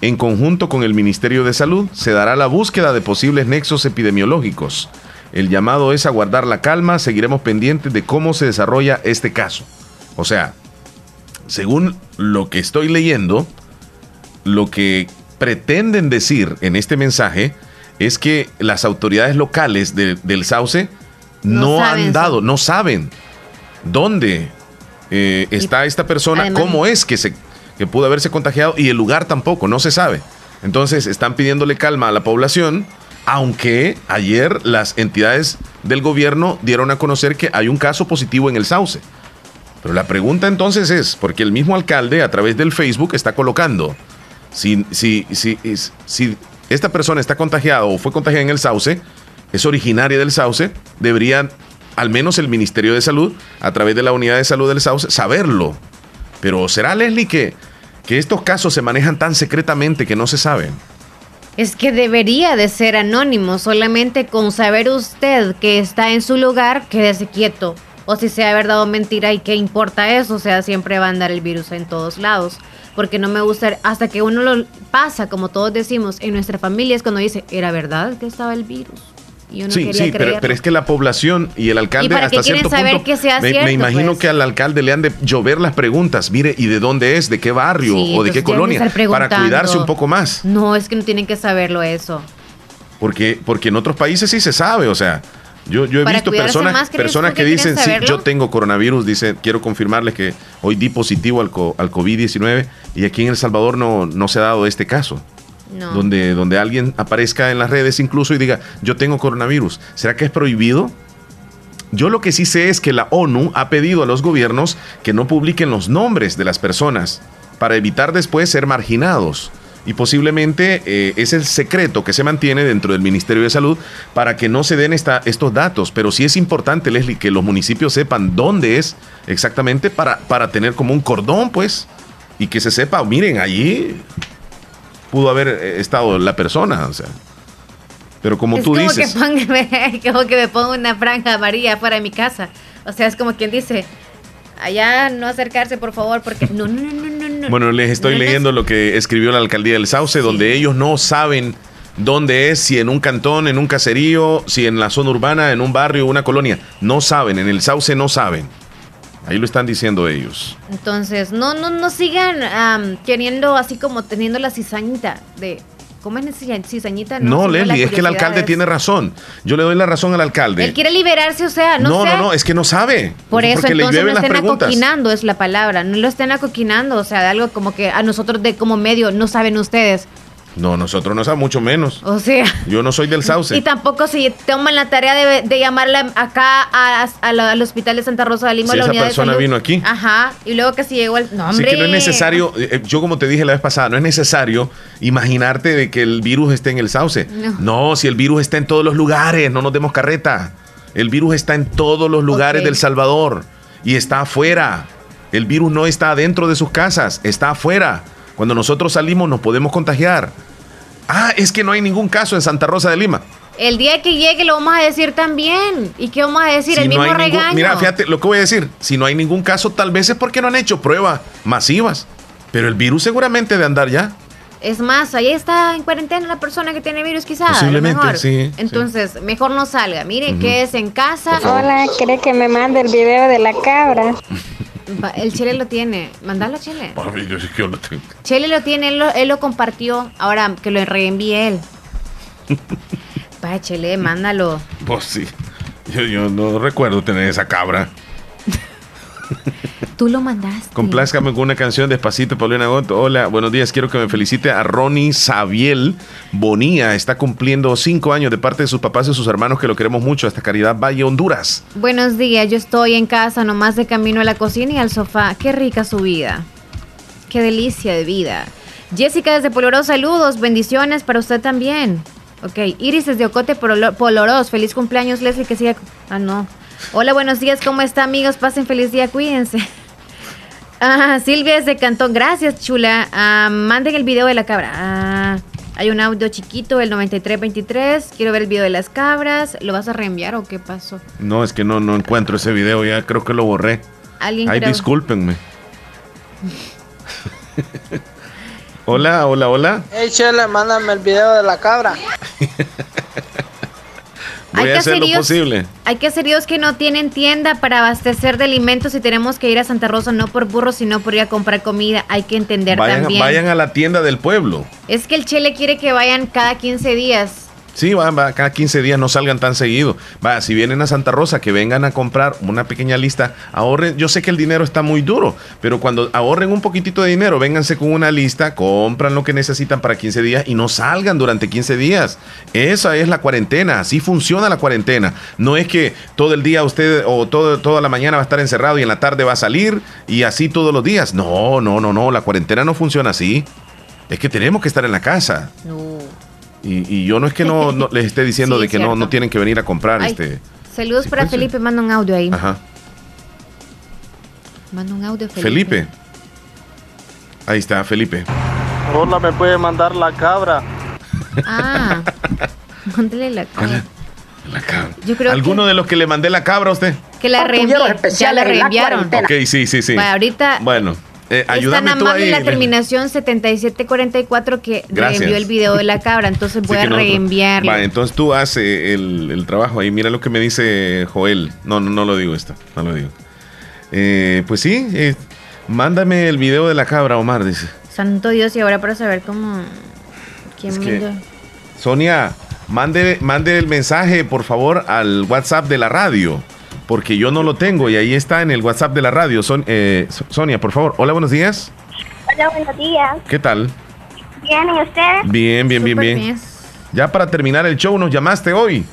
En conjunto con el Ministerio de Salud se dará la búsqueda de posibles nexos epidemiológicos. El llamado es a guardar la calma, seguiremos pendientes de cómo se desarrolla este caso. O sea, según lo que estoy leyendo, lo que pretenden decir en este mensaje es que las autoridades locales de- del Sauce no, han dado, no saben dónde eh, está esta persona, además- cómo es que, se, que pudo haberse contagiado y el lugar tampoco, no se sabe. Entonces están pidiéndole calma a la población, aunque ayer las entidades del gobierno dieron a conocer que hay un caso positivo en el Sauce. Pero la pregunta entonces es, porque el mismo alcalde a través del Facebook está colocando, si, si, si, si esta persona está contagiada o fue contagiada en el Sauce, es originaria del Sauce, deberían al menos el Ministerio de Salud, a través de la Unidad de Salud del Sauce, saberlo. Pero ¿será, Leslie, que, que estos casos se manejan tan secretamente que no se saben? Es que debería de ser anónimo, solamente con saber usted que está en su lugar, quédese quieto. O si sea verdad o mentira, ¿y qué importa eso? O sea, siempre va a andar el virus en todos lados. Porque no me gusta, hasta que uno lo pasa, como todos decimos, en nuestra familia es cuando dice, ¿era verdad que estaba el virus? Y uno sí, quería sí, pero, es que la población y el alcalde ¿Y para hasta cierto saber punto, que sea me, imagino pues? que al alcalde le han de llover las preguntas, mire, ¿y de dónde es? ¿De qué barrio? Sí, ¿O de qué colonia? Para cuidarse un poco más. No, es que no tienen que saberlo eso. Porque, porque en otros países sí se sabe, o sea, yo, yo he Para visto personas, más, ¿crees personas que dicen, sí, yo tengo coronavirus, dice, quiero confirmarles que hoy di positivo al, co- al COVID-19 y aquí en El Salvador no, no se ha dado este caso. No. Donde, donde alguien aparezca en las redes incluso y diga, yo tengo coronavirus. ¿Será que es prohibido? Yo lo que sí sé es que la ONU ha pedido a los gobiernos que no publiquen los nombres de las personas para evitar después ser marginados. Y posiblemente eh, es el secreto que se mantiene dentro del Ministerio de Salud para que no se den esta- estos datos. Pero sí es importante, Leslie, que los municipios sepan dónde es exactamente para, para tener como un cordón, pues, y que se sepa, miren, allí pudo haber eh, estado la persona. O sea. Pero como es tú como dices... Que póngame- como que me pongo una franja amarilla fuera de mi casa. O sea, es como quien dice, allá no acercarse, por favor, porque no, no, no, no, no, no. Bueno, les estoy No, no, leyendo lo que escribió la alcaldía del Sauce, donde ellos no saben dónde es, si en un cantón, en un caserío, si en la zona urbana, en un barrio, una colonia. No saben, en el Sauce no saben. Ahí lo están diciendo ellos. Entonces, no, no, no sigan am, queriendo así como teniendo la cizañita de. ¿Cómo es cizañita? No, Leslie, es que el alcalde tiene razón. Yo le doy la razón al alcalde. Él quiere liberarse, o sea, no, no, sé. no, no, es que no sabe. Por eso, porque entonces no estén acoquinando, es la palabra. No lo estén acoquinando, o sea, de algo como que a nosotros de como medio no saben ustedes. No, nosotros no sabemos mucho menos. O sea. Yo no soy del sauce. Y tampoco si toman la tarea de, de llamarle acá a- a la- al hospital de Santa Rosa de Lima. a Si la esa unidad de persona salud. vino aquí. Ajá. Y luego que si llegó al. No, hombre. que no es necesario, eh, eh, yo como te dije la vez pasada, no es necesario imaginarte de que el virus esté en el sauce. No. No, si el virus está en todos los lugares, no nos demos carreta. El virus está en todos los lugares del Salvador y está afuera. El virus no está dentro de sus casas, está afuera. Cuando nosotros salimos nos podemos contagiar. Ah, es que no hay ningún caso en Santa Rosa de Lima. El día que llegue lo vamos a decir también. ¿Y qué vamos a decir? Si el no mismo hay ningún- regaño. mira, fíjate lo que voy a decir. Si no hay ningún caso, tal vez es porque no han hecho pruebas masivas. Pero el virus seguramente de andar ya. Es más, ahí está en cuarentena la persona que tiene virus, quizás. Posiblemente, mejor. sí, Entonces, mejor no salga. Mire, quédese en casa. Hola, ¿cree que me mande el video de la cabra? El Chele lo tiene. Mandalo a Chele. Papi, yo sí que yo lo tengo. Chele lo tiene, él lo, él lo compartió. Ahora que lo reenvíe él. Va, Chele, mándalo. Pues sí. Yo, yo no recuerdo tener esa cabra. Tú lo mandaste. Complázcame con una canción despacito, Paulina Gonto. Hola, buenos días. Quiero que me felicite a Ronnie Sabiel Bonía. Está cumpliendo cinco años de parte de sus papás y sus hermanos que lo queremos mucho. Hasta Caridad Valle, Honduras. Buenos días, yo estoy en casa, nomás de camino a la cocina y al sofá. Qué rica su vida. Qué delicia de vida. Jessica desde Polorós, saludos, bendiciones para usted también. Ok, Iris desde Ocote Polorós, feliz cumpleaños Leslie, que siga... Ah, no. Hola, buenos días, ¿cómo está amigos? Pasen feliz día, cuídense. Ah, Silvia desde Cantón, gracias chula. Ah, manden el video de la cabra. Ah, hay un audio chiquito, el 9323. Quiero ver el video de las cabras. ¿Lo vas a reenviar o qué pasó? No, es que no, no encuentro ese video. Ya creo que lo borré. Alguien Ay, creo- discúlpenme. hola, hola, hola. Hey, Chele, mándame el video de la cabra. Hay a hacer lo posible. Hay caseríos que no tienen tienda para abastecer de alimentos y tenemos que ir a Santa Rosa no por burro, sino por ir a comprar comida. Hay que entender Vayan, también. vayan a la tienda del pueblo. Es que el Chele quiere que vayan cada 15 días. Sí, va, va, cada 15 días no salgan tan seguido. Va, si vienen a Santa Rosa, que vengan a comprar una pequeña lista, ahorren. Yo sé que el dinero está muy duro, pero cuando ahorren un poquitito de dinero, vénganse con una lista, compran lo que necesitan para 15 días y no salgan durante 15 días. Esa es la cuarentena, así funciona la cuarentena. No es que todo el día usted o todo, toda la mañana va a estar encerrado y en la tarde va a salir y así todos los días. No, no, no, no, la cuarentena no funciona así. Es que tenemos que estar en la casa. Y, y yo no es que no, no les esté diciendo Sí, de es que no, no tienen que venir a comprar Ay, este. Saludos para Escuche. Felipe, manda un audio ahí. Ajá. Manda un audio, Felipe. Felipe. Ahí está, Felipe. Hola, me puede mandar la cabra. Ah, mándale la cabra. Yo creo ¿Alguno de los que le mandé la cabra a usted? que la reenvié. Ya la reenviaron. Ok, sí, sí, sí. Bueno, ahorita Bueno, eh, es tan ayúdame tú amable ahí. la terminación 7744 que Gracias. reenvió el video de la cabra. Entonces voy Sí, a reenviarlo. Entonces tú haces el, el trabajo ahí. Mira lo que me dice Joel. No, no, no lo digo esto. No lo digo. Eh, pues sí, eh, mándame el video de la cabra, Omar, dice. Santo Dios, y ahora para saber cómo. ¿Quién Es que-? Sonia, mande, mande el mensaje, por favor, al WhatsApp de la radio. Porque yo no lo tengo y ahí está en el WhatsApp de la radio. Son, eh, So- Sonia, por favor. Hola, buenos días. Hola, buenos días. ¿Qué tal? Bien, ¿y ustedes? Bien, bien, bien, bien. bien. Ya para terminar el show, nos llamaste hoy.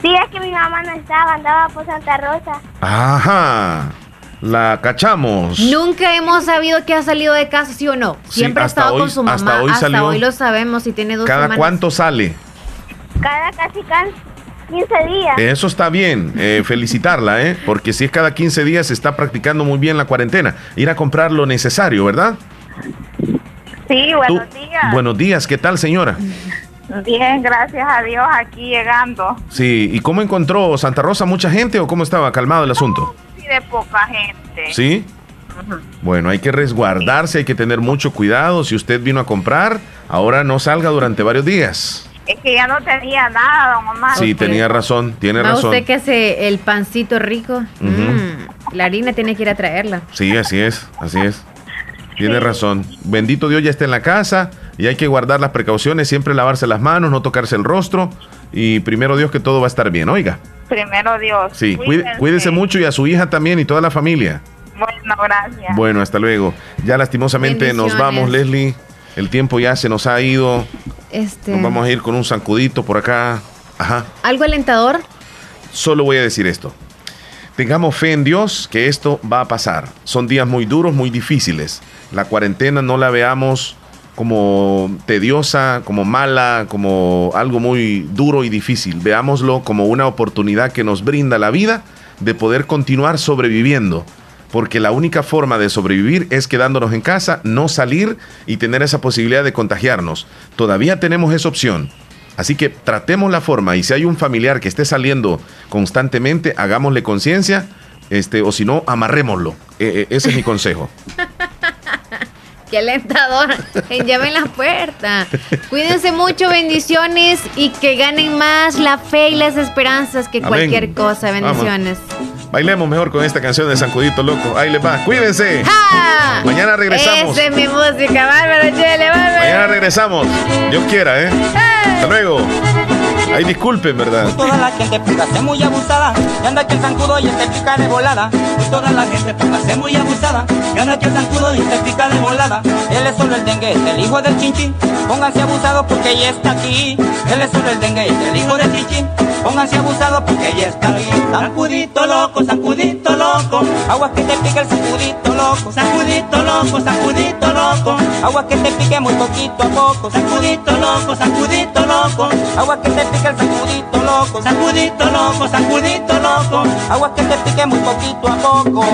Sí, es que mi mamá no estaba, andaba por Santa Rosa. Ajá. La cachamos. Nunca hemos sabido que ha salido de casa, ¿sí o no? Sí, Siempre ha hasta estado hoy- con su mamá. hasta hoy salió. hoy lo sabemos y tiene dos ¿Cada semanas. cuánto sale? Cada casi can- 15 días. Eso está bien, eh, felicitarla, ¿eh? Porque si es cada 15 días se está practicando muy bien la cuarentena. Ir a comprar lo necesario, ¿verdad? Sí, buenos Tú- días. Buenos días, ¿qué tal, señora? Bien, gracias a Dios, aquí llegando. Sí, ¿y cómo encontró Santa Rosa mucha gente o cómo estaba calmado el asunto? Sí, de poca gente. ¿Sí? Bueno, hay que resguardarse, hay que tener mucho cuidado. Si usted vino a comprar, ahora no salga durante varios días. Es que ya no tenía nada, don Omar. Sí, tenía razón, tiene Ma, razón. usted que hace el pancito rico. Mm, la harina tiene que ir a traerla. Sí, así es, así es. Tiene razón. Bendito Dios ya está en la casa y hay que guardar las precauciones, siempre lavarse las manos, no tocarse el rostro y primero Dios que todo va a estar bien, oiga. Primero Dios. Sí, Cuídense. cuídese mucho y a su hija también y toda la familia. Bueno, gracias. Bueno, hasta luego. Ya lastimosamente nos vamos, Leslie. El tiempo ya se nos ha ido. Este, Nos vamos a ir con un zancudito por acá. Ajá. ¿Algo alentador? Solo voy a decir esto. Tengamos fe en Dios que esto va a pasar. Son días muy duros, muy difíciles. La cuarentena no la veamos como tediosa, como mala, como algo muy duro y difícil. Veámoslo como una oportunidad que nos brinda la vida de poder continuar sobreviviendo. Porque la única forma de sobrevivir es quedándonos en casa, no salir y tener esa posibilidad de contagiarnos. Todavía tenemos esa opción. Así que tratemos la forma y si hay un familiar que esté saliendo constantemente, hagámosle conciencia, este, o si no, amarrémoslo. Eh, eh, ese es mi consejo. Qué alentador. Llamen la puerta. Cuídense mucho, bendiciones y que ganen más la fe y las esperanzas que Amén. cualquier cosa. Bendiciones. Bailemos mejor con esta canción de Sancudito Loco. Ahí les va. Cuídense. ¡Ja! Mañana regresamos. Esa es mi música. Bárbaro, chele, bárbaro. Mañana regresamos. Dios quiera, ¿eh? Hasta luego. Ay, disculpen, ¿verdad? Toda la gente póngase muy abusada, y anda que el zancudo y este pica de volada. Toda la gente póngase muy abusada, y anda que el zancudo y este pica de volada. Él es solo el dengue, el hijo del chinchín. Pónganse abusados porque ella está aquí. Él es solo el dengue, el hijo del chinchín. Pónganse abusados porque ella está aquí. Zancudito loco, zancudito loco. Agua que te pique el zancudito loco. Zancudito loco, zancudito loco. Agua que te pique muy poquito a poco. Zancudito loco, zancudito loco. Agua que te pique el zancudito loco. Zancudito loco, zancudito loco. Agua que te pique muy poquito a poco.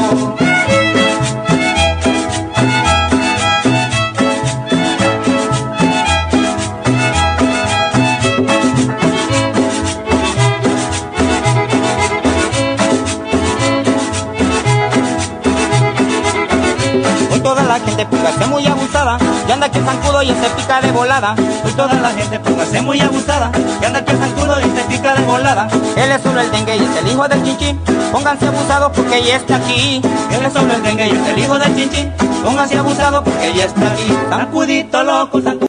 Muy abusada, y anda que zancudo y se pica de volada. Hoy toda la gente póngase muy abusada, y anda que zancudo y se pica de volada. Él es solo el dengue y es el hijo del chinchín. Pónganse abusados porque ella está aquí. Él es solo el dengue y es el hijo del chinchín. Pónganse abusados porque ella está aquí. Zancudito loco, zancudito